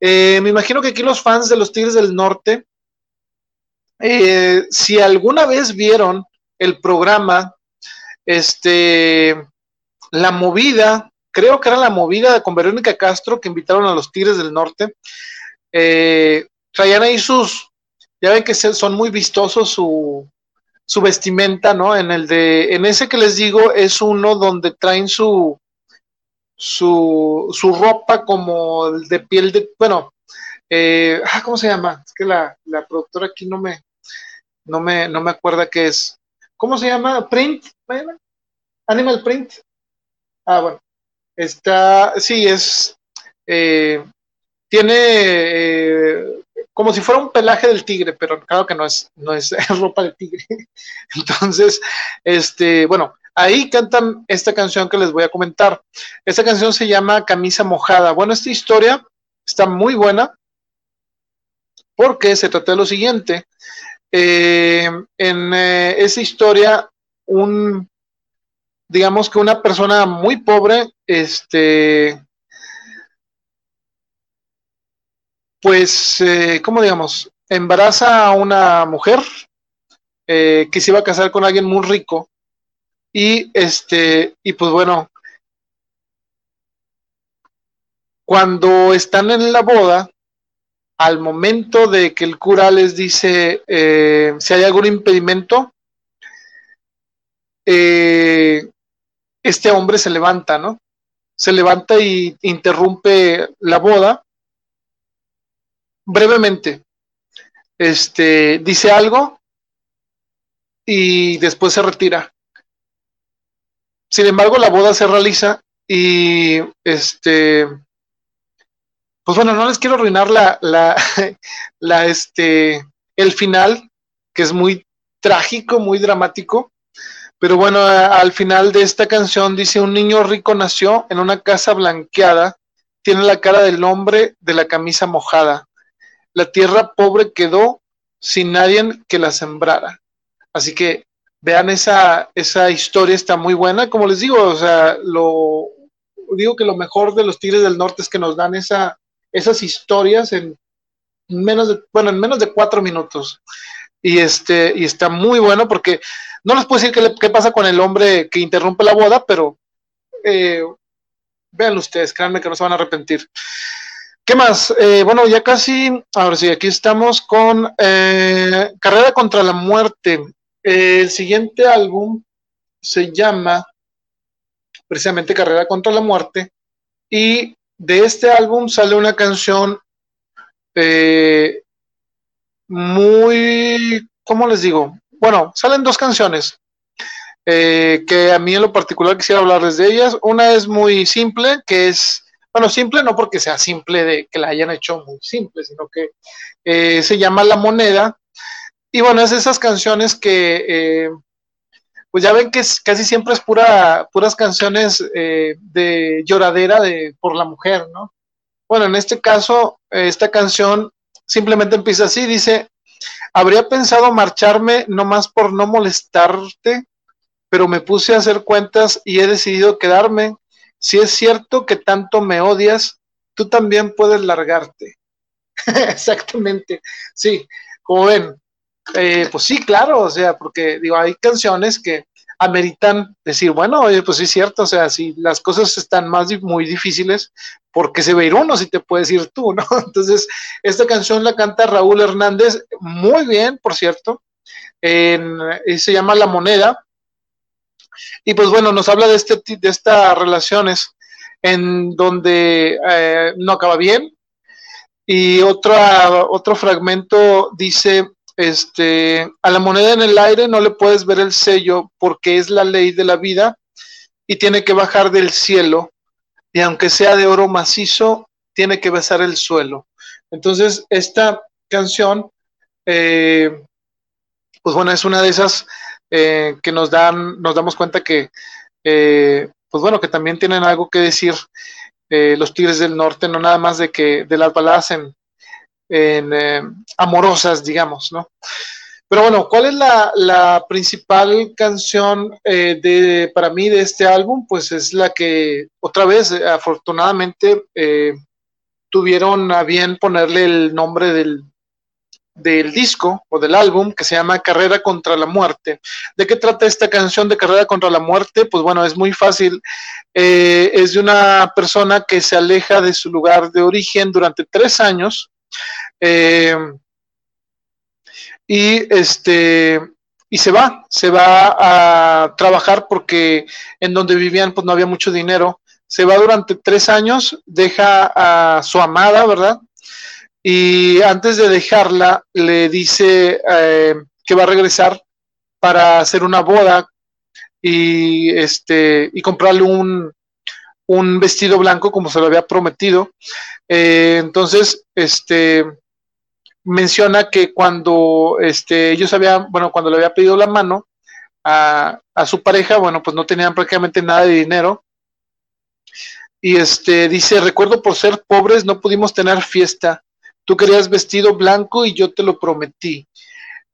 Eh, me imagino que aquí los fans de los Tigres del Norte, eh, si alguna vez vieron el programa, este, La Movida, creo que era La Movida con Verónica Castro que invitaron a los Tigres del Norte, eh, traían ahí sus, ya ven que son muy vistosos su, su vestimenta, ¿no? En el de, en ese que les digo, es uno donde traen su, su, su ropa como de piel de, bueno, eh, ah, ¿cómo se llama? Es que la, la, productora aquí no me, no me, no me acuerda qué es. ¿Cómo se llama? Print, Animal Print. Ah, bueno. Está, sí, es, eh, tiene eh, como si fuera un pelaje del tigre, pero claro que no es, no es ropa de tigre. Entonces, este, bueno, ahí cantan esta canción que les voy a comentar. Esta canción se llama Camisa Mojada. Bueno, esta historia está muy buena porque se trata de lo siguiente. Eh, en eh, esa historia, un, digamos que una persona muy pobre, este, pues, eh, ¿cómo digamos? Embaraza a una mujer eh, que se iba a casar con alguien muy rico y este, y pues bueno, cuando están en la boda, al momento de que el cura les dice eh, si hay algún impedimento, este hombre se levanta, ¿no? Se levanta y interrumpe la boda brevemente. Este dice algo y después se retira. Sin embargo, la boda se realiza y este pues bueno, no les quiero arruinar la, la, la, este, el final, que es muy trágico, muy dramático. Pero bueno, al final de esta canción dice, un niño rico nació en una casa blanqueada, tiene la cara del hombre de la camisa mojada. La tierra pobre quedó sin nadie que la sembrara. Así que vean esa, esa historia, está muy buena. Como les digo, o sea, lo digo que lo mejor de los Tigres del Norte es que nos dan esa, esas historias en menos de, bueno, en menos de cuatro minutos. Y este, y está muy bueno porque no les puedo decir qué, pasa con el hombre que interrumpe la boda, pero eh, ustedes, créanme que no se van a arrepentir. ¿Qué más? Eh, bueno, ya casi, ahora sí, aquí estamos con eh, Carrera contra la Muerte. el siguiente álbum se llama precisamente Carrera contra la Muerte y de este álbum sale una canción eh, muy, ¿cómo les digo? Bueno, salen dos canciones eh, que a mí en lo particular quisiera hablarles de ellas. Una es muy simple, que es, bueno, simple no porque sea simple de que la hayan hecho muy simple, sino que eh, se llama La Moneda. Y bueno, es esas canciones que pues ya ven que casi siempre es pura, puras canciones eh, de lloradera de, por la mujer, ¿no? Bueno, en este caso, esta canción simplemente empieza así, dice, habría pensado marcharme nomás por no molestarte, pero me puse a hacer cuentas y he decidido quedarme. Si es cierto que tanto me odias, tú también puedes largarte. Exactamente, sí, como ven, eh, pues sí, claro, o sea, porque digo, hay canciones que ameritan decir, bueno, oye, pues sí es cierto, o sea, si las cosas están más muy difíciles, porque se ve ir uno si te puedes ir tú, no? Entonces, esta canción la canta Raúl Hernández muy bien, por cierto, en, se llama La Moneda, y pues bueno, nos habla de, este, de estas relaciones en donde eh, no acaba bien, y otra, otro fragmento dice, este, a la moneda en el aire no le puedes ver el sello porque es la ley de la vida y tiene que bajar del cielo y aunque sea de oro macizo, tiene que besar el suelo. Entonces, esta canción, eh, pues bueno, es una de esas eh, que nos dan, nos damos cuenta que, eh, pues bueno, que también tienen algo que decir los Tigres del Norte, no nada más de que de las baladas en, eh, amorosas, digamos, ¿no? Pero bueno, ¿cuál es la, principal canción eh, de, para mí de este álbum? Pues es la que otra vez, afortunadamente, eh, tuvieron a bien ponerle el nombre del, del disco o del álbum que se llama Carrera contra la Muerte. ¿De qué trata esta canción de Carrera contra la Muerte? Pues bueno, es muy fácil. es de una persona que se aleja de su lugar de origen durante tres años eh, y este y se va, se va a trabajar porque en donde vivían pues no había mucho dinero. Se va durante tres años, deja a su amada, ¿verdad? Y antes de dejarla le dice eh, que va a regresar para hacer una boda y este y comprarle un, un vestido blanco como se lo había prometido. Eh, entonces, este menciona que cuando este, ellos habían, bueno, cuando le había pedido la mano a, su pareja, bueno, pues no tenían prácticamente nada de dinero. Y este dice, recuerdo por ser pobres no pudimos tener fiesta. Tú querías vestido blanco y yo te lo prometí.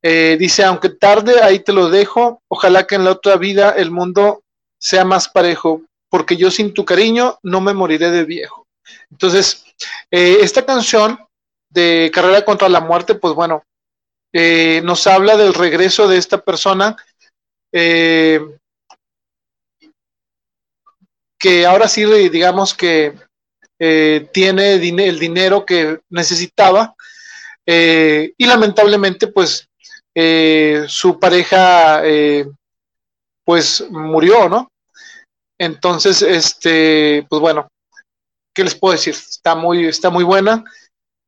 Eh, dice, aunque tarde, ahí te lo dejo. Ojalá que en la otra vida el mundo sea más parejo, porque yo sin tu cariño no me moriré de viejo. Entonces, eh, esta canción de Carrera contra la Muerte, pues bueno, eh, nos habla del regreso de esta persona que ahora sí, digamos que tiene el dinero que necesitaba y lamentablemente pues su pareja pues murió, ¿no? Entonces, este, pues bueno, ¿qué les puedo decir? Está muy, está muy buena.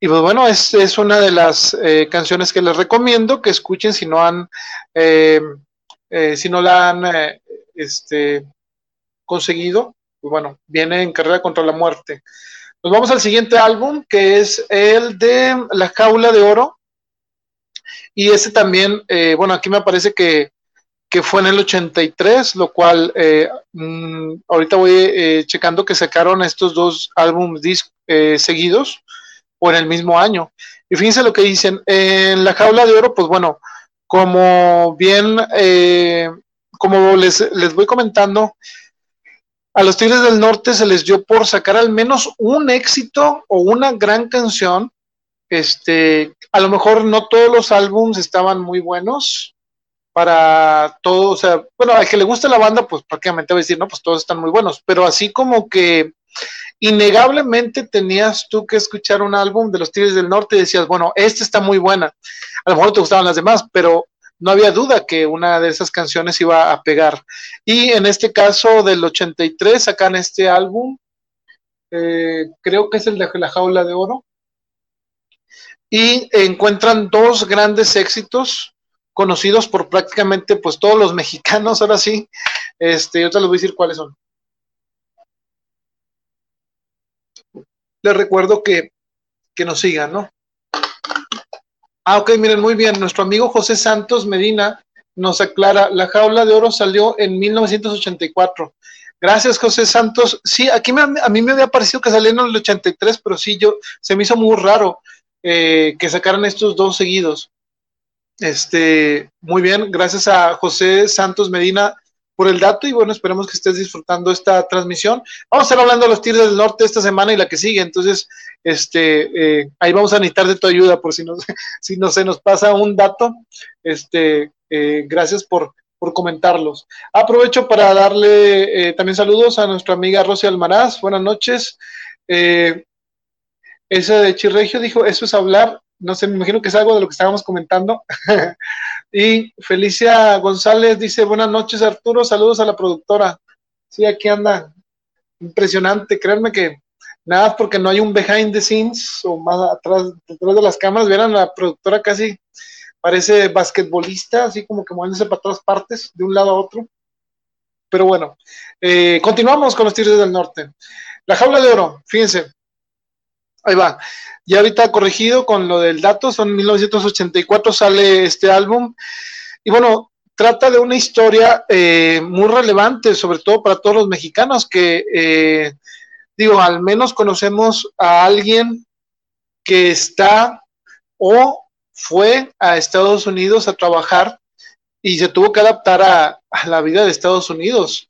Y pues bueno, es, es una de las eh, canciones que les recomiendo que escuchen si no han, eh, eh, si no la han este, conseguido. Pues bueno, viene en Carrera contra la Muerte. Nos vamos al siguiente álbum, que es el de La Jaula de Oro. Y ese también, bueno, aquí me parece que, que, fue en el 83, lo cual mm, ahorita voy checando que sacaron estos dos álbumes seguidos o en el mismo año. Y fíjense lo que dicen, en la jaula de oro, pues bueno, como bien, eh, como les, les voy comentando, a los Tigres del Norte se les dio por sacar al menos un éxito o una gran canción. Este, a lo mejor no todos los álbums estaban muy buenos para todos, o sea, bueno, al que le guste la banda, pues prácticamente va a decir, no, pues todos están muy buenos, pero así como que innegablemente tenías tú que escuchar un álbum de los Tigres del Norte y decías, bueno, esta está muy buena. A lo mejor te gustaban las demás, pero no había duda que una de esas canciones iba a pegar. Y en este caso del 83 sacan este álbum, eh, creo que es el de La Jaula de Oro, y encuentran dos grandes éxitos conocidos por prácticamente pues todos los mexicanos, ahora sí, este, yo te les voy a decir cuáles son. les recuerdo que, nos sigan, ¿no? Ah, ok, miren, muy bien. Nuestro amigo José Santos Medina nos aclara, la jaula de oro salió en 1984. Gracias, José Santos. Sí, aquí a mí me había parecido que salió en el 83, pero sí, yo, se me hizo muy raro eh, que sacaran estos dos seguidos. Este, muy bien, gracias a José Santos Medina por el dato y bueno, esperemos que estés disfrutando esta transmisión. Vamos a estar hablando de los Tigres del Norte esta semana y la que sigue, entonces este, eh, ahí vamos a necesitar de tu ayuda por si no, si no se nos pasa un dato. Este, eh, gracias por, por comentarlos. Aprovecho para darle eh, también saludos a nuestra amiga Rosy Almaraz. Buenas noches. ese de Chirregio dijo, eso es hablar no sé, me imagino que es algo de lo que estábamos comentando. y Felicia González dice, buenas noches Arturo, saludos a la productora. Sí, aquí anda. Impresionante, créanme que nada porque no hay un behind the scenes o más atrás, detrás de las cámaras, vieran la productora casi parece basquetbolista, así como que moviéndose para todas partes, de un lado a otro. Pero bueno, eh, continuamos con los Tigres del Norte. La jaula de oro, fíjense, ahí va. Ya ahorita corregido con lo del dato, son 1984 sale este álbum. Y bueno, trata de una historia eh, muy relevante, sobre todo para todos los mexicanos, que eh, digo, al menos conocemos a alguien que está o fue a Estados Unidos a trabajar y se tuvo que adaptar a, a la vida de Estados Unidos,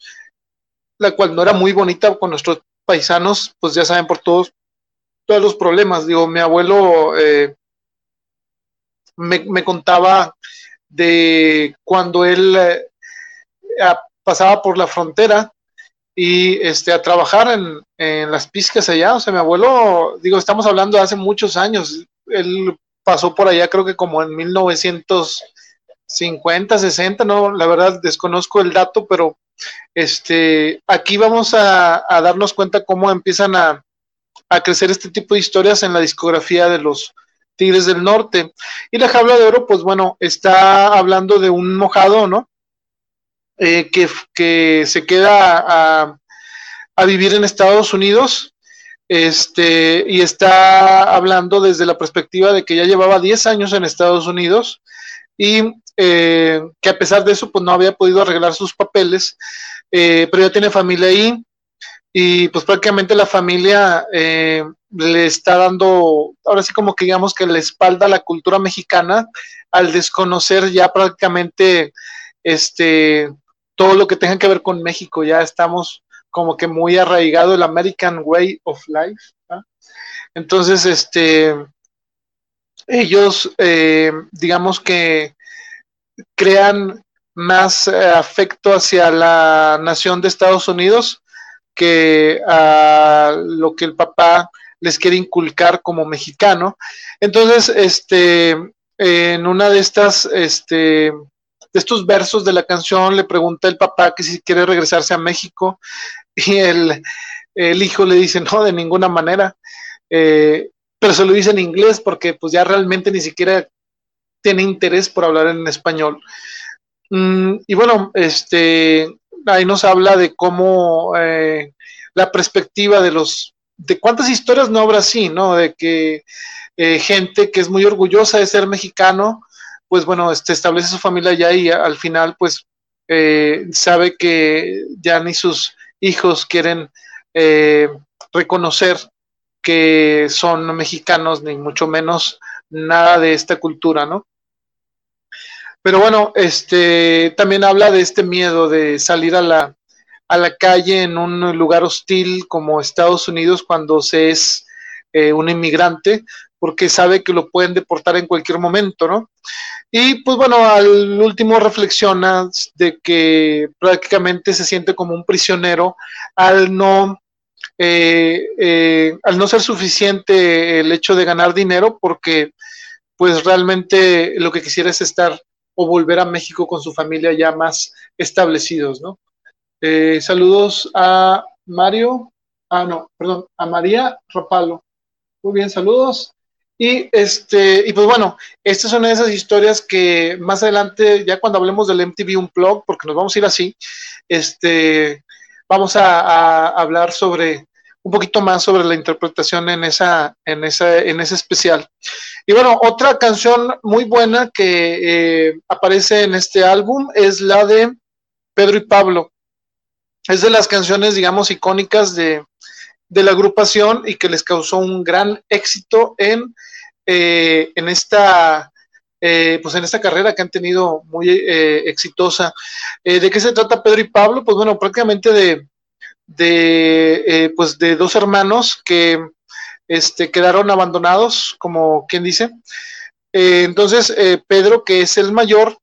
la cual no era muy bonita con nuestros paisanos, pues ya saben por todos todos los problemas. Digo, mi abuelo eh, me, contaba de cuando él eh, pasaba por la frontera y este, a trabajar en, en, las piscas allá. O sea, mi abuelo, digo, estamos hablando de hace muchos años. Él pasó por allá, creo que como en 1950, 60, no, la verdad desconozco el dato, pero este, aquí vamos a darnos cuenta cómo empiezan a, a crecer este tipo de historias en la discografía de los Tigres del Norte. Y la Jaula de Oro, pues bueno, está hablando de un mojado, ¿no? Eh, que, que, se queda a, vivir en Estados Unidos. Este, y está hablando desde la perspectiva de que ya llevaba 10 años en Estados Unidos y eh, que a pesar de eso, pues no había podido arreglar sus papeles, eh, pero ya tiene familia ahí, y pues prácticamente la familia eh, le está dando, ahora sí como que digamos que le espalda la cultura mexicana al desconocer ya prácticamente este todo lo que tenga que ver con México, ya estamos como que muy arraigado el American Way of Life. Entonces, este, ellos, eh, digamos que crean más eh, afecto hacia la nación de Estados Unidos que a lo que el papá les quiere inculcar como mexicano. Entonces, este, en una de estas, este, de estos versos de la canción, le pregunta el papá que si quiere regresarse a México y el, el hijo le dice, no, de ninguna manera, eh, pero se lo dice en inglés porque pues ya realmente ni siquiera tiene interés por hablar en español. Mm, y bueno, este, ahí nos habla de cómo eh, la perspectiva de los, de cuántas historias no habrá así, ¿no? De que eh, gente que es muy orgullosa de ser mexicano, pues bueno, este, establece su familia allá y al final pues eh, sabe que ya ni sus hijos quieren reconocer que son mexicanos, ni mucho menos nada de esta cultura, ¿no? Pero bueno, este también habla de este miedo de salir a la, a la calle en un lugar hostil como Estados Unidos cuando se es eh, un inmigrante, porque sabe que lo pueden deportar en cualquier momento, ¿no? Y pues bueno, al último reflexiona de que prácticamente se siente como un prisionero al no, eh, eh, al no ser suficiente el hecho de ganar dinero, porque pues realmente lo que quisiera es estar o volver a México con su familia ya más establecidos, ¿no? Eh, saludos a Mario, ah, no, perdón, a María Rapalo. Muy bien, saludos. Y este, y pues bueno, esta es una de esas historias que más adelante, ya cuando hablemos del MTV Unplugged, porque nos vamos a ir así, este, vamos a hablar sobre un poquito más sobre la interpretación en esa, en esa, en ese especial. Y bueno, otra canción muy buena que eh, aparece en este álbum es la de Pedro y Pablo. Es de las canciones, digamos, icónicas de, la agrupación y que les causó un gran éxito en, eh, en esta eh, pues en esta carrera que han tenido muy exitosa. ¿De qué se trata Pedro y Pablo? Pues bueno, prácticamente de, de, pues de dos hermanos que este, quedaron abandonados, como quien dice. Eh, entonces, eh, Pedro, que es el mayor,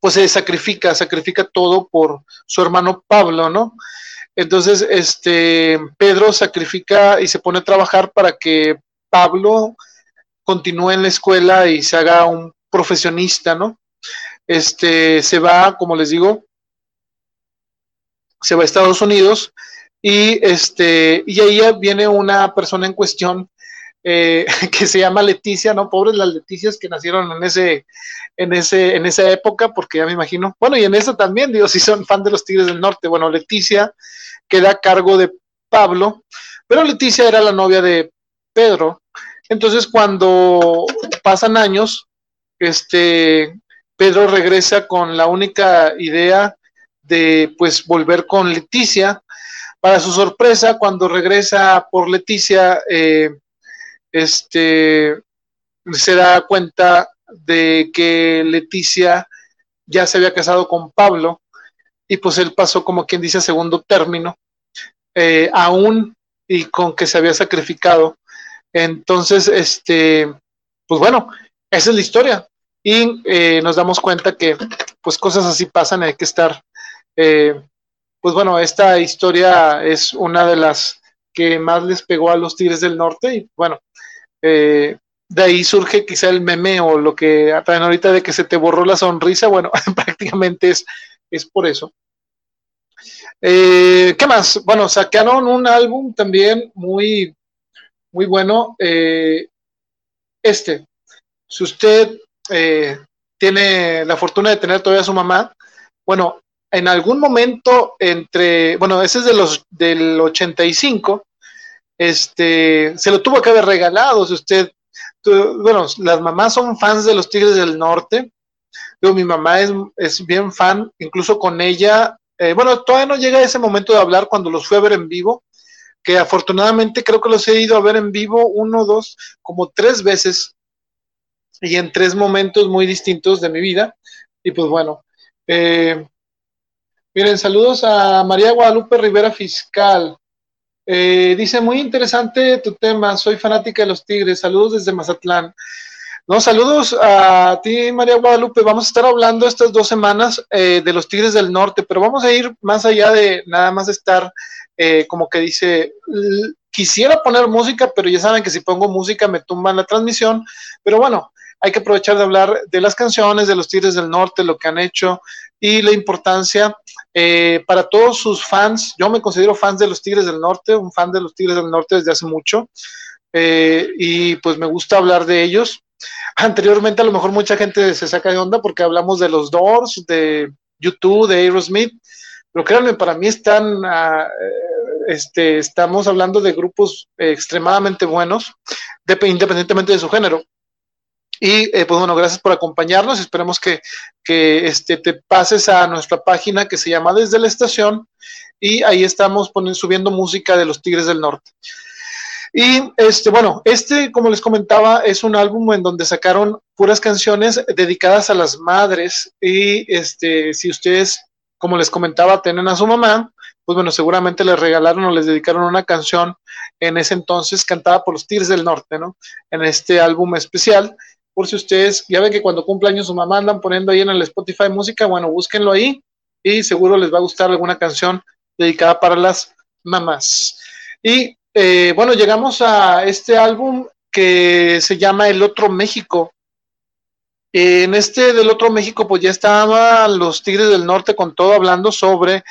pues se sacrifica, sacrifica todo por su hermano Pablo, ¿no? Entonces, este, Pedro sacrifica y se pone a trabajar para que Pablo continúe en la escuela y se haga un profesionista, ¿no? Este, se va, como les digo, se va a Estados Unidos y, este, y ahí viene una persona en cuestión eh, que se llama Leticia, ¿no? Pobres las Leticias que nacieron en ese, en ese, en esa época, porque ya me imagino. Bueno, y en esa también, digo, si son fan de los Tigres del Norte. Bueno, Leticia queda a cargo de Pablo, pero Leticia era la novia de Pedro. Entonces, cuando pasan años, este Pedro regresa con la única idea de pues volver con Leticia para su sorpresa, cuando regresa por Leticia, eh, este, se da cuenta de que Leticia ya se había casado con Pablo y pues él pasó como quien dice segundo término, eh, aún y con que se había sacrificado. Entonces, este, pues bueno, esa es la historia. Y eh, nos damos cuenta que pues cosas así pasan, hay que estar pues bueno, esta historia es una de las que más les pegó a los Tigres del Norte y bueno, eh, de ahí surge quizá el meme o lo que traen ahorita de que se te borró la sonrisa, bueno, prácticamente es, es por eso. Eh, ¿Qué más? Bueno, sacaron un álbum también muy, muy bueno. Eh, este, si usted tiene la fortuna de tener todavía a su mamá, bueno, en algún momento entre, bueno, ese es de los del 85, este, se lo tuvo que haber regalado, si usted, bueno, las mamás son fans de los Tigres del Norte, mi mamá es, es bien fan, incluso con ella, eh, bueno, todavía no llega ese momento de hablar cuando los fue a ver en vivo, que afortunadamente creo que los he ido a ver en vivo uno, dos, como tres veces, y en tres momentos muy distintos de mi vida, y pues bueno, eh, Miren, saludos a María Guadalupe Rivera Fiscal. Eh, dice, muy interesante tu tema, soy fanática de los Tigres, saludos desde Mazatlán. No, saludos a ti, María Guadalupe. Vamos a estar hablando estas dos semanas eh, de los Tigres del Norte, pero vamos a ir más allá de nada más estar, eh, como que dice, quisiera poner música, pero ya saben que si pongo música me tumban la transmisión. Pero bueno, hay que aprovechar de hablar de las canciones de los Tigres del Norte, lo que han hecho y la importancia eh, para todos sus fans. Yo me considero fans de los Tigres del Norte, un fan de los Tigres del Norte desde hace mucho eh, y pues me gusta hablar de ellos. Anteriormente a lo mejor mucha gente se saca de onda porque hablamos de los Doors, de YouTube, de Aerosmith, pero créanme, para mí están, ah, eh, este, estamos hablando de grupos extremadamente buenos, independientemente de su género. Y eh, pues bueno, gracias por acompañarnos. Esperemos que, que este, te pases a nuestra página que se llama Desde la Estación y ahí estamos poniendo, subiendo música de los Tigres del Norte. Y este, bueno, este, como les comentaba, es un álbum en donde sacaron puras canciones dedicadas a las madres. Y este, si ustedes, como les comentaba, tienen a su mamá, pues bueno, seguramente les regalaron o les dedicaron una canción en ese entonces cantada por los Tigres del Norte, ¿no? En este álbum especial. Por si ustedes, ya ven que cuando cumpleaños su mamá andan poniendo ahí en el Spotify música, bueno, búsquenlo ahí y seguro les va a gustar alguna canción dedicada para las mamás. Y eh, bueno, llegamos a este álbum que se llama El Otro México. En este del Otro México, pues ya estaban los Tigres del Norte con todo hablando sobre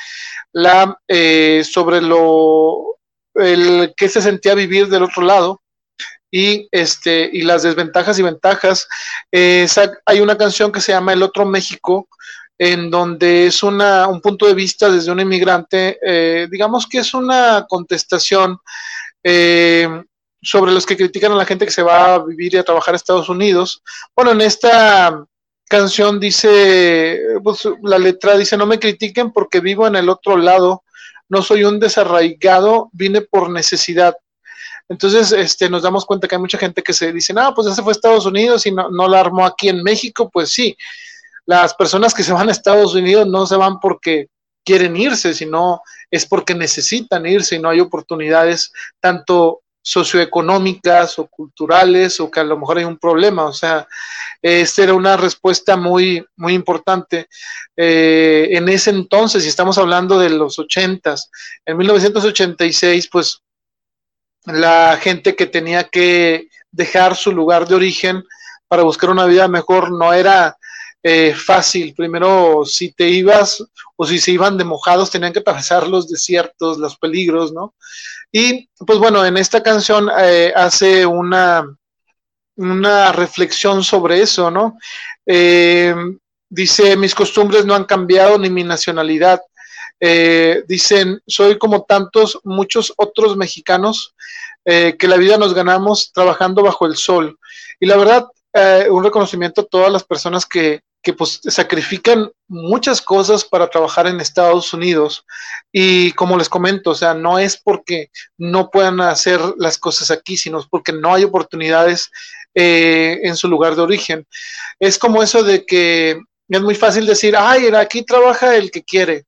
la, eh, sobre lo, el que se sentía vivir del otro lado y este y las desventajas y ventajas. Eh, hay una canción que se llama El Otro México, en donde es una, un punto de vista desde un inmigrante, eh, digamos que es una contestación eh, sobre los que critican a la gente que se va a vivir y a trabajar a Estados Unidos. Bueno, en esta canción dice, pues, la letra dice, no me critiquen porque vivo en el otro lado, no soy un desarraigado, vine por necesidad. Entonces, este, nos damos cuenta que hay mucha gente que se dice, no, pues ya se fue a Estados Unidos y no, no la armó aquí en México, pues sí, las personas que se van a Estados Unidos no se van porque quieren irse, sino es porque necesitan irse y no hay oportunidades tanto socioeconómicas o culturales o que a lo mejor hay un problema. O sea, esta era una respuesta muy, muy importante. Eh, en ese entonces, y estamos hablando de los ochentas, en 1986, pues la gente que tenía que dejar su lugar de origen para buscar una vida mejor no era eh, fácil. Primero, si te ibas o si se iban de mojados, tenían que atravesar los desiertos, los peligros, ¿no? Y pues bueno, en esta canción eh, hace una, una reflexión sobre eso, ¿no? Eh, dice, mis costumbres no han cambiado ni mi nacionalidad. Dicen, soy como tantos, muchos otros mexicanos que la vida nos ganamos trabajando bajo el sol. Y la verdad, un reconocimiento a todas las personas que, que pues sacrifican muchas cosas para trabajar en Estados Unidos y como les comento, o sea, no es porque no puedan hacer las cosas aquí, sino es porque no hay oportunidades eh, en su lugar de origen. Es como eso de que es muy fácil decir, ay, aquí trabaja el que quiere.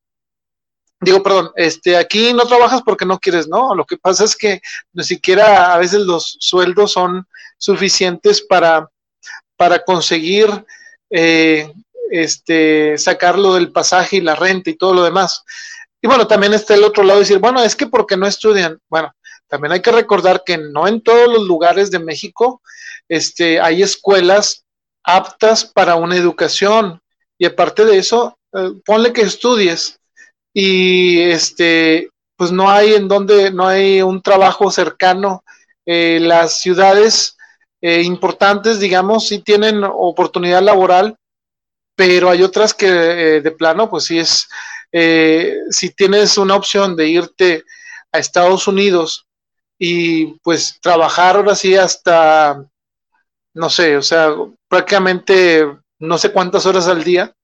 Digo, perdón, este, aquí no trabajas porque no quieres, ¿no? Lo que pasa es que ni siquiera a veces los sueldos son suficientes para, para conseguir eh, este, sacarlo del pasaje y la renta y todo lo demás. Y bueno, también está el otro lado, decir, bueno, es que porque no estudian. Bueno, también hay que recordar que no en todos los lugares de México este, hay escuelas aptas para una educación. Y aparte de eso, eh, ponle que estudies y este, pues no hay en donde, no hay un trabajo cercano. Eh, las ciudades eh, importantes, digamos, sí tienen oportunidad laboral, pero hay otras que eh, de plano, pues sí es, si tienes una opción de irte a Estados Unidos y pues trabajar ahora sí hasta, no sé, o sea, prácticamente no sé cuántas horas al día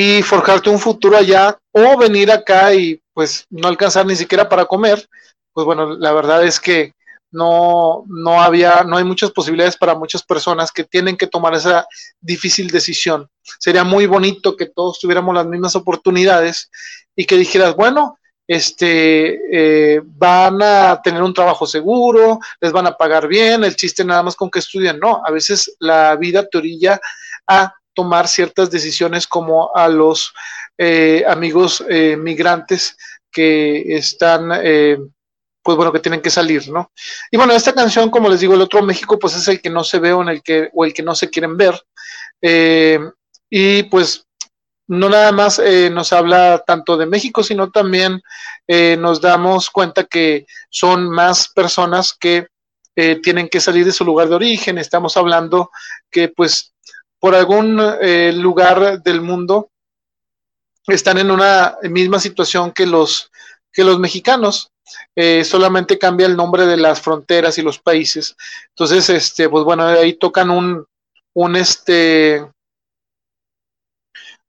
y forjarte un futuro allá o venir acá y pues no alcanzar ni siquiera para comer, pues bueno, la verdad es que no, no había, no hay muchas posibilidades para muchas personas que tienen que tomar esa difícil decisión. Sería muy bonito que todos tuviéramos las mismas oportunidades y que dijeras, bueno, este, eh, van a tener un trabajo seguro, les van a pagar bien, el chiste nada más con que estudien, no, a veces la vida te orilla a tomar ciertas decisiones como a los eh, amigos eh, migrantes que están pues bueno, que tienen que salir, ¿no? Y bueno, esta canción, como les digo, el otro México, pues es el que no se ve o, en el que, o el que no se quieren ver. Eh, y pues no nada más eh, nos habla tanto de México, sino también eh, nos damos cuenta que son más personas que tienen que salir de su lugar de origen. Estamos hablando que pues por algún lugar del mundo están en una misma situación que los, que los mexicanos. Eh, solamente cambia el nombre de las fronteras y los países. Entonces, este, pues bueno, ahí tocan un, un este,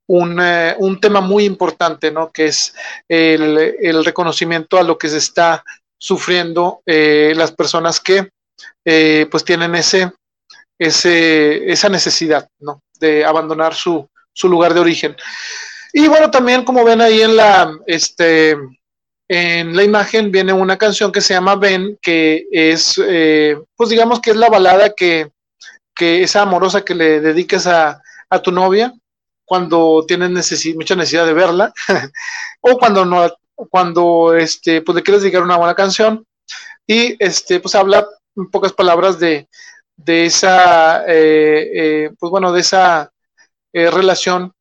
un, eh, un, tema muy importante, ¿no? Que es el, el, reconocimiento a lo que se está sufriendo eh, las personas que pues tienen ese, esa necesidad, ¿no? De abandonar su, su lugar de origen. Y bueno, también como ven ahí en la, este, en la imagen viene una canción que se llama Ben, que es, eh, pues digamos que es la balada que, que esa amorosa que le dediques a, a tu novia cuando tienes mucha necesidad de verla, o cuando no, cuando este, pues le quieres dedicar una buena canción, y este, pues habla en pocas palabras de, de esa, eh, eh, pues bueno, de esa relación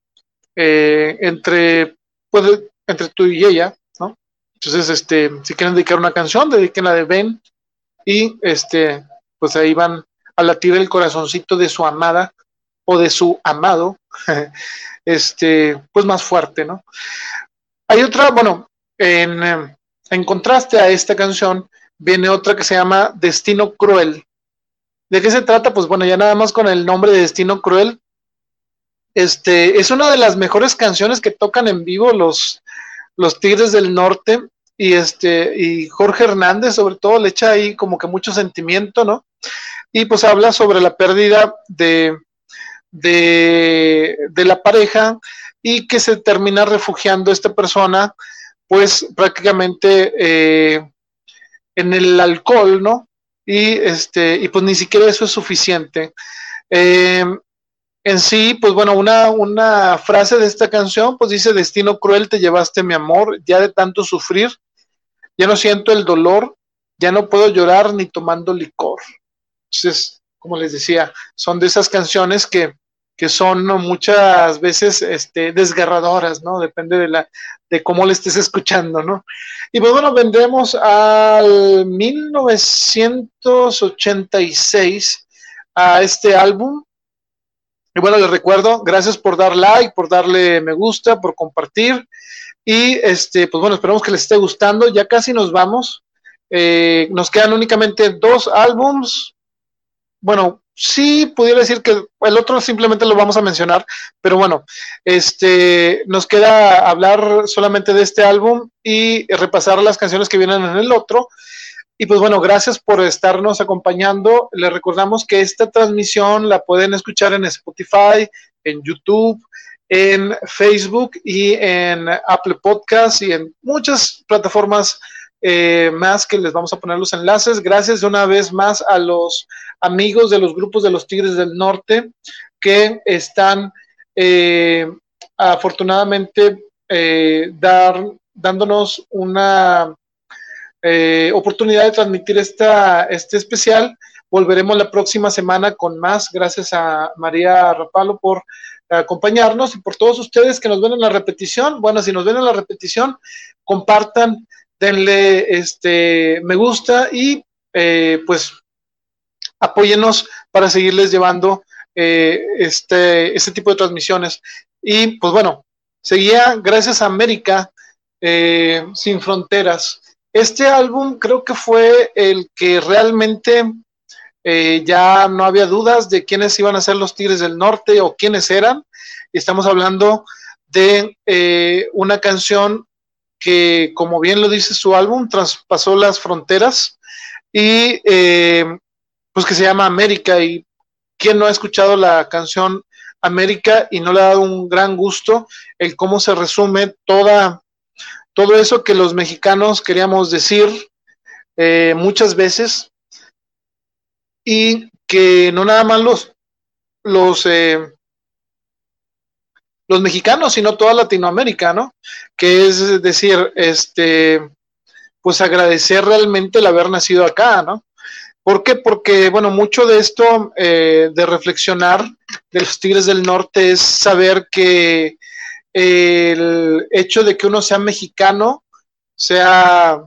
eh, entre, pues, entre tú y ella, ¿no? Entonces, este, si quieren dedicar una canción, dediquen la de Ben y este, pues ahí van a latir el corazoncito de su amada o de su amado, este, pues más fuerte, ¿no? Hay otra, bueno, en, en contraste a esta canción, viene otra que se llama Destino Cruel. ¿De qué se trata? Pues bueno, ya nada más con el nombre de Destino Cruel, este, es una de las mejores canciones que tocan en vivo los, los Tigres del Norte y este y Jorge Hernández sobre todo le echa ahí como que mucho sentimiento, ¿no? Y pues habla sobre la pérdida de, de, de la pareja y que se termina refugiando esta persona pues prácticamente eh, en el alcohol, ¿no? Y este, y pues ni siquiera eso es suficiente. Eh, en sí, pues bueno, una, una frase de esta canción, pues dice, destino cruel, te llevaste mi amor, ya de tanto sufrir, ya no siento el dolor, ya no puedo llorar ni tomando licor. Entonces, como les decía, son de esas canciones que, que son muchas veces este, desgarradoras, ¿no? Depende de, la, de cómo le estés escuchando, ¿no? Y pues bueno, vendremos al 1986 a este álbum y bueno, les recuerdo, gracias por dar like, por darle me gusta, por compartir. Y este, pues bueno, esperamos que les esté gustando. Ya casi nos vamos. Eh, nos quedan únicamente dos álbums. Bueno, sí pudiera decir que el otro simplemente lo vamos a mencionar, pero bueno, este nos queda hablar solamente de este álbum y repasar las canciones que vienen en el otro. Y pues bueno, gracias por estarnos acompañando. Les recordamos que esta transmisión la pueden escuchar en Spotify, en YouTube, en Facebook y en Apple Podcasts y en muchas plataformas eh, más que les vamos a poner los enlaces. Gracias una vez más a los amigos de los grupos de los Tigres del Norte que están eh, afortunadamente eh, dar, dándonos una oportunidad de transmitir esta, este especial. Volveremos la próxima semana con más. Gracias a María Rapalo por acompañarnos y por todos ustedes que nos ven en la repetición. Bueno, si nos ven en la repetición, compartan, denle este me gusta y eh, pues apóyenos para seguirles llevando eh, este, este tipo de transmisiones. Y pues bueno, seguía gracias a América sin fronteras este álbum creo que fue el que realmente eh, ya no había dudas de quiénes iban a ser los Tigres del Norte o quiénes eran. Estamos hablando de eh, una canción que, como bien lo dice su álbum, traspasó las fronteras y eh, pues que se llama América. Y quien no ha escuchado la canción América y no le ha dado un gran gusto el cómo se resume toda todo eso que los mexicanos queríamos decir eh, muchas veces y que no nada más los, los, eh, los mexicanos, sino toda Latinoamérica, ¿no? Que es decir, este, pues agradecer realmente el haber nacido acá, ¿no? ¿Por qué? Porque, bueno, mucho de esto eh, de reflexionar de los Tigres del Norte es saber que el hecho de que uno sea mexicano, sea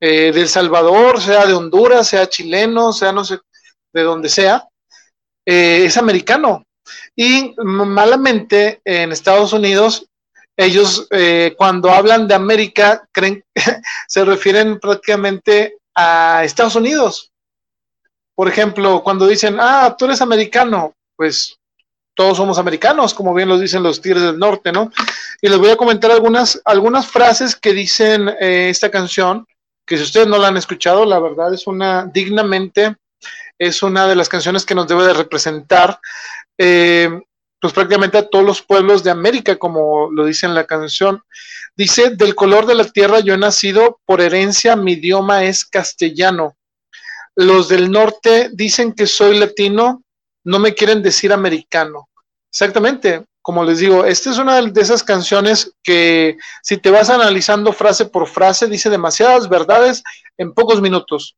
eh, de El Salvador, sea de Honduras, sea chileno, sea no sé, de donde sea, eh, es americano. Y malamente en Estados Unidos, ellos eh, cuando hablan de América, creen, se refieren prácticamente a Estados Unidos. Por ejemplo, cuando dicen, ah, tú eres americano, pues todos somos americanos, como bien lo dicen los Tigres del Norte, ¿no? Y les voy a comentar algunas, algunas frases que dicen eh, esta canción, que si ustedes no la han escuchado, la verdad es una dignamente es una de las canciones que nos debe de representar, eh, pues prácticamente a todos los pueblos de América, como lo dice en la canción. Dice, del color de la tierra yo he nacido, por herencia mi idioma es castellano. Los del norte dicen que soy latino, no me quieren decir americano. Exactamente, como les digo, esta es una de esas canciones que si te vas analizando frase por frase, dice demasiadas verdades en pocos minutos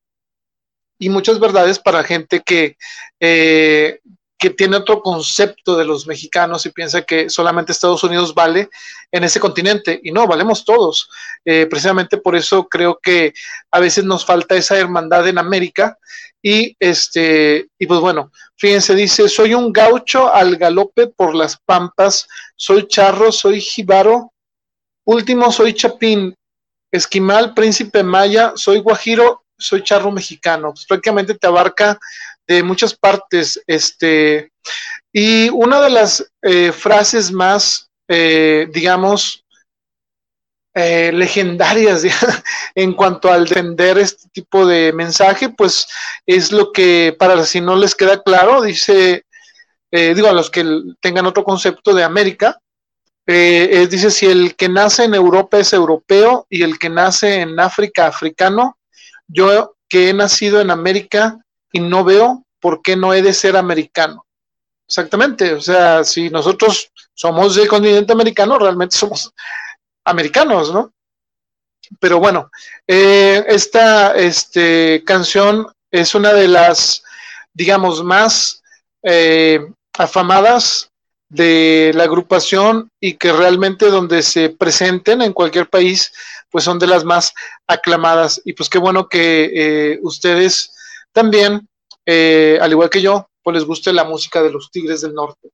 y muchas verdades para gente que, eh, que tiene otro concepto de los mexicanos y piensa que solamente Estados Unidos vale en ese continente. Y no, valemos todos. Eh, precisamente por eso creo que a veces nos falta esa hermandad en América. Y este, y pues bueno, fíjense, dice, soy un gaucho al galope por las pampas, soy charro, soy jibaro, último soy chapín, esquimal, príncipe maya, soy guajiro soy charro mexicano, pues prácticamente te abarca de muchas partes, este, y una de las eh, frases más, eh, digamos, eh, legendarias en cuanto al defender este tipo de mensaje, pues es lo que, para si no les queda claro, dice, digo, a los que tengan otro concepto de América, dice, si el que nace en Europa es europeo y el que nace en África, africano, yo que he nacido en América y no veo por qué no he de ser americano. Exactamente, o sea, si nosotros somos del continente americano, realmente somos americanos, ¿no? Pero bueno, eh, esta este, canción es una de las, digamos, más eh, afamadas de la agrupación y que realmente donde se presenten en cualquier país, pues son de las más aclamadas. Y pues qué bueno que eh, ustedes también, eh, al igual que yo, pues les guste la música de los Tigres del Norte.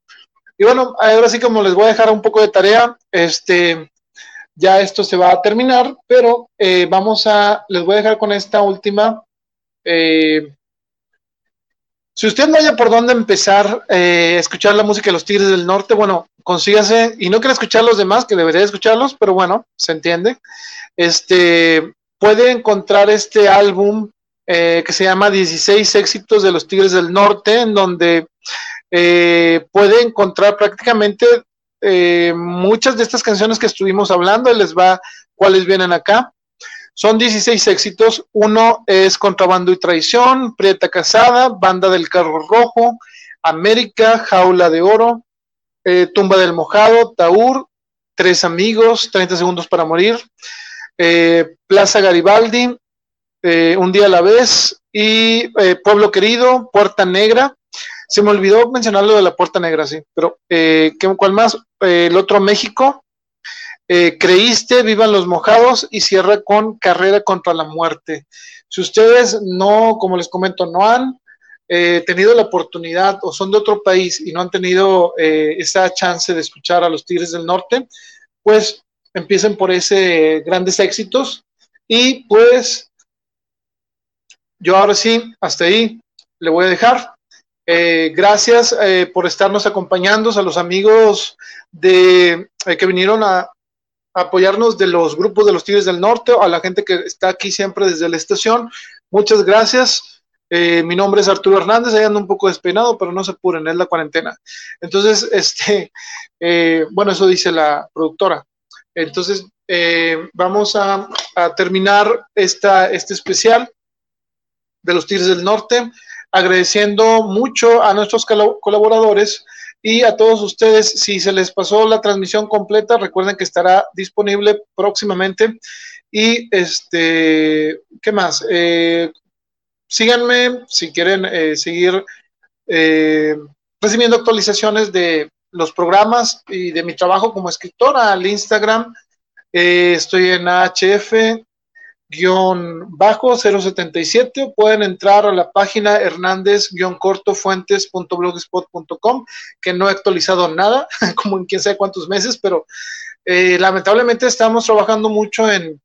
Y bueno, ahora sí como les voy a dejar un poco de tarea, este, ya esto se va a terminar, pero eh, vamos a, les voy a dejar con esta última. si usted no haya por dónde empezar a escuchar la música de los Tigres del Norte, bueno, consígase, y no quiero escuchar los demás, que debería escucharlos, pero bueno, se entiende. Este puede encontrar este álbum eh, que se llama 16 éxitos de los Tigres del Norte, en donde eh, puede encontrar prácticamente eh, muchas de estas canciones que estuvimos hablando, les va cuáles vienen acá. Son 16 éxitos. Uno es Contrabando y Traición, Prieta Casada, Banda del Carro Rojo, América, Jaula de Oro, Tumba del Mojado, Taur, Tres Amigos, 30 Segundos para Morir, Plaza Garibaldi, eh, Un día a la vez, y eh, Pueblo Querido, Puerta Negra. Se me olvidó mencionar lo de la Puerta Negra, sí, pero ¿cuál más? el otro México, Creíste, Vivan los Mojados y cierra con Carrera contra la Muerte. Si ustedes no, como les comento, no han tenido la oportunidad o son de otro país y no han tenido esa chance de escuchar a los Tigres del Norte, pues empiecen por ese grandes éxitos y pues yo ahora sí, hasta ahí le voy a dejar. Eh, gracias eh, por estarnos acompañando, a los amigos de, eh, que vinieron a, apoyarnos de los grupos de los Tigres del Norte, a la gente que está aquí siempre desde la estación. Muchas gracias. mi nombre es Arturo Hernández, ahí ando un poco despeinado, pero no se apuren, es la cuarentena. Entonces, este, bueno, eso dice la productora. Entonces, eh, vamos a, terminar esta, este especial de los Tigres del Norte, agradeciendo mucho a nuestros colaboradores y a todos ustedes. Si se les pasó la transmisión completa, recuerden que estará disponible próximamente. Y este, ¿qué más? Eh, síganme si quieren eh, seguir eh, recibiendo actualizaciones de los programas y de mi trabajo como escritora al Instagram. estoy en AHF Bajo 077 o pueden entrar a la página hernández-cortofuentes.blogspot.com que no he actualizado nada, como en quién sabe cuántos meses, pero eh, lamentablemente estamos trabajando mucho en,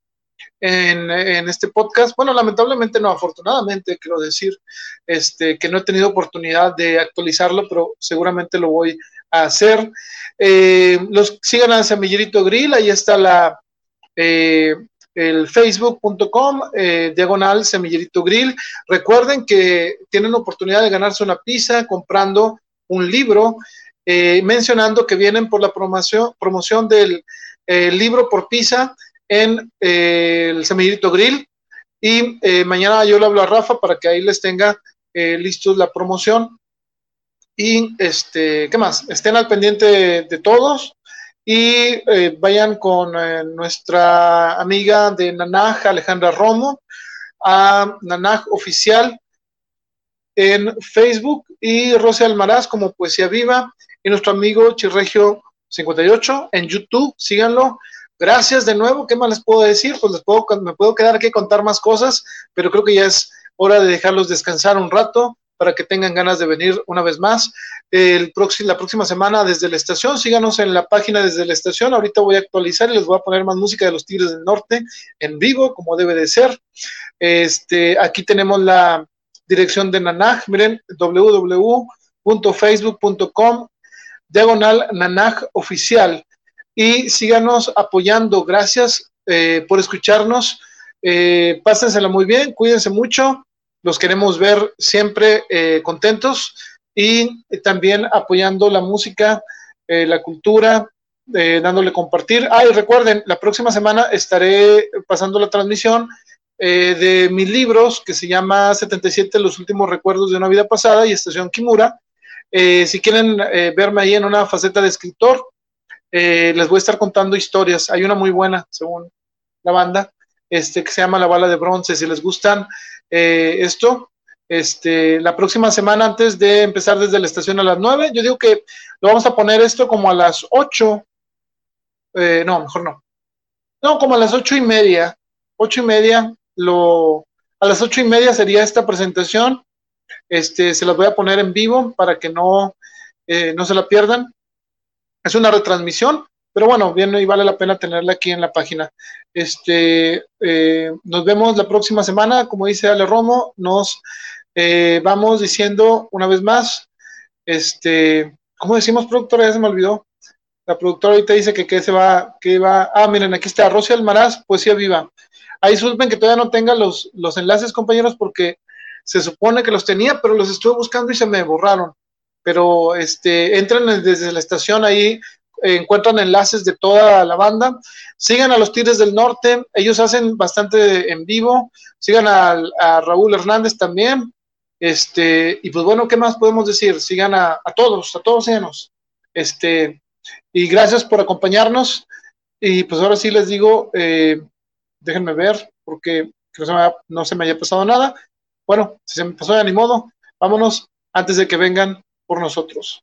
en, en, este podcast. Bueno, lamentablemente no, afortunadamente, quiero decir, este, que no he tenido oportunidad de actualizarlo, pero seguramente lo voy a hacer. Eh, los sigan a Semillerito Grill, ahí está la, eh, el facebook.com eh, diagonal semillerito grill. Recuerden que tienen oportunidad de ganarse una pizza comprando un libro, eh, mencionando que vienen por la promoción, promoción del eh, libro por pizza en el semillerito grill. Y mañana yo le hablo a Rafa para que ahí les tenga listos la promoción. Y este, ¿qué más? Estén al pendiente de todos y eh, vayan con eh, nuestra amiga de Nanaj, Alejandra Romo, a Nanaj Oficial en Facebook y Rosy Almaraz como Poesía Viva y nuestro amigo Chirregio 58 en YouTube, síganlo. Gracias de nuevo, ¿qué más les puedo decir? Pues les puedo, me puedo quedar aquí contar más cosas, pero creo que ya es hora de dejarlos descansar un rato para que tengan ganas de venir una vez más. El próximo, la próxima semana desde la estación, síganos en la página desde la estación. Ahorita voy a actualizar y les voy a poner más música de los Tigres del Norte en vivo, como debe de ser. Este, aquí tenemos la dirección de Nanaj, miren, www.facebook.com diagonal Nanaj oficial y síganos apoyando. Gracias eh, por escucharnos. Eh, pásensela muy bien, cuídense mucho los queremos ver siempre eh, contentos y también apoyando la música, eh, la cultura, eh, dándole compartir. Ah, y recuerden, la próxima semana estaré pasando la transmisión de mis libros que se llama 77 Los últimos recuerdos de una vida pasada y Estación Kimura. si quieren verme ahí en una faceta de escritor, les voy a estar contando historias. Hay una muy buena, según la banda, este, que se llama La Bala de Bronce. Si les gustan eh, esto. Este, la próxima semana, antes de empezar desde la estación a las 9, yo digo que lo vamos a poner esto como a las 8. Eh, no, mejor no. No, como a las ocho y media. Ocho y media, lo, a las ocho y media sería esta presentación. Este, se las voy a poner en vivo para que no, eh, no se la pierdan. Es una retransmisión, pero bueno, bien y vale la pena tenerla aquí en la página. Este, eh, nos vemos la próxima semana, como dice Ale Romo, nos eh, vamos diciendo una vez más, este, ¿cómo decimos productora? Ya se me olvidó. La productora ahorita dice que, que se va, que va, ah, miren, aquí está, Rosy Almaraz, Poesía Viva. Ahí disculpen que todavía no tenga los, los enlaces, compañeros, porque se supone que los tenía, pero los estuve buscando y se me borraron. Pero este, entren desde la estación ahí, encuentran enlaces de toda la banda. Sigan a los Tigres del Norte, ellos hacen bastante en vivo. Sigan a, Raúl Hernández también. Este, y pues bueno, ¿qué más podemos decir? Sigan a, todos, a todos síganos. Este, y gracias por acompañarnos. Y pues ahora sí les digo, eh, déjenme ver, porque no se, me no se me haya pasado nada. Bueno, si se me pasó ya ni modo, vámonos antes de que vengan por nosotros.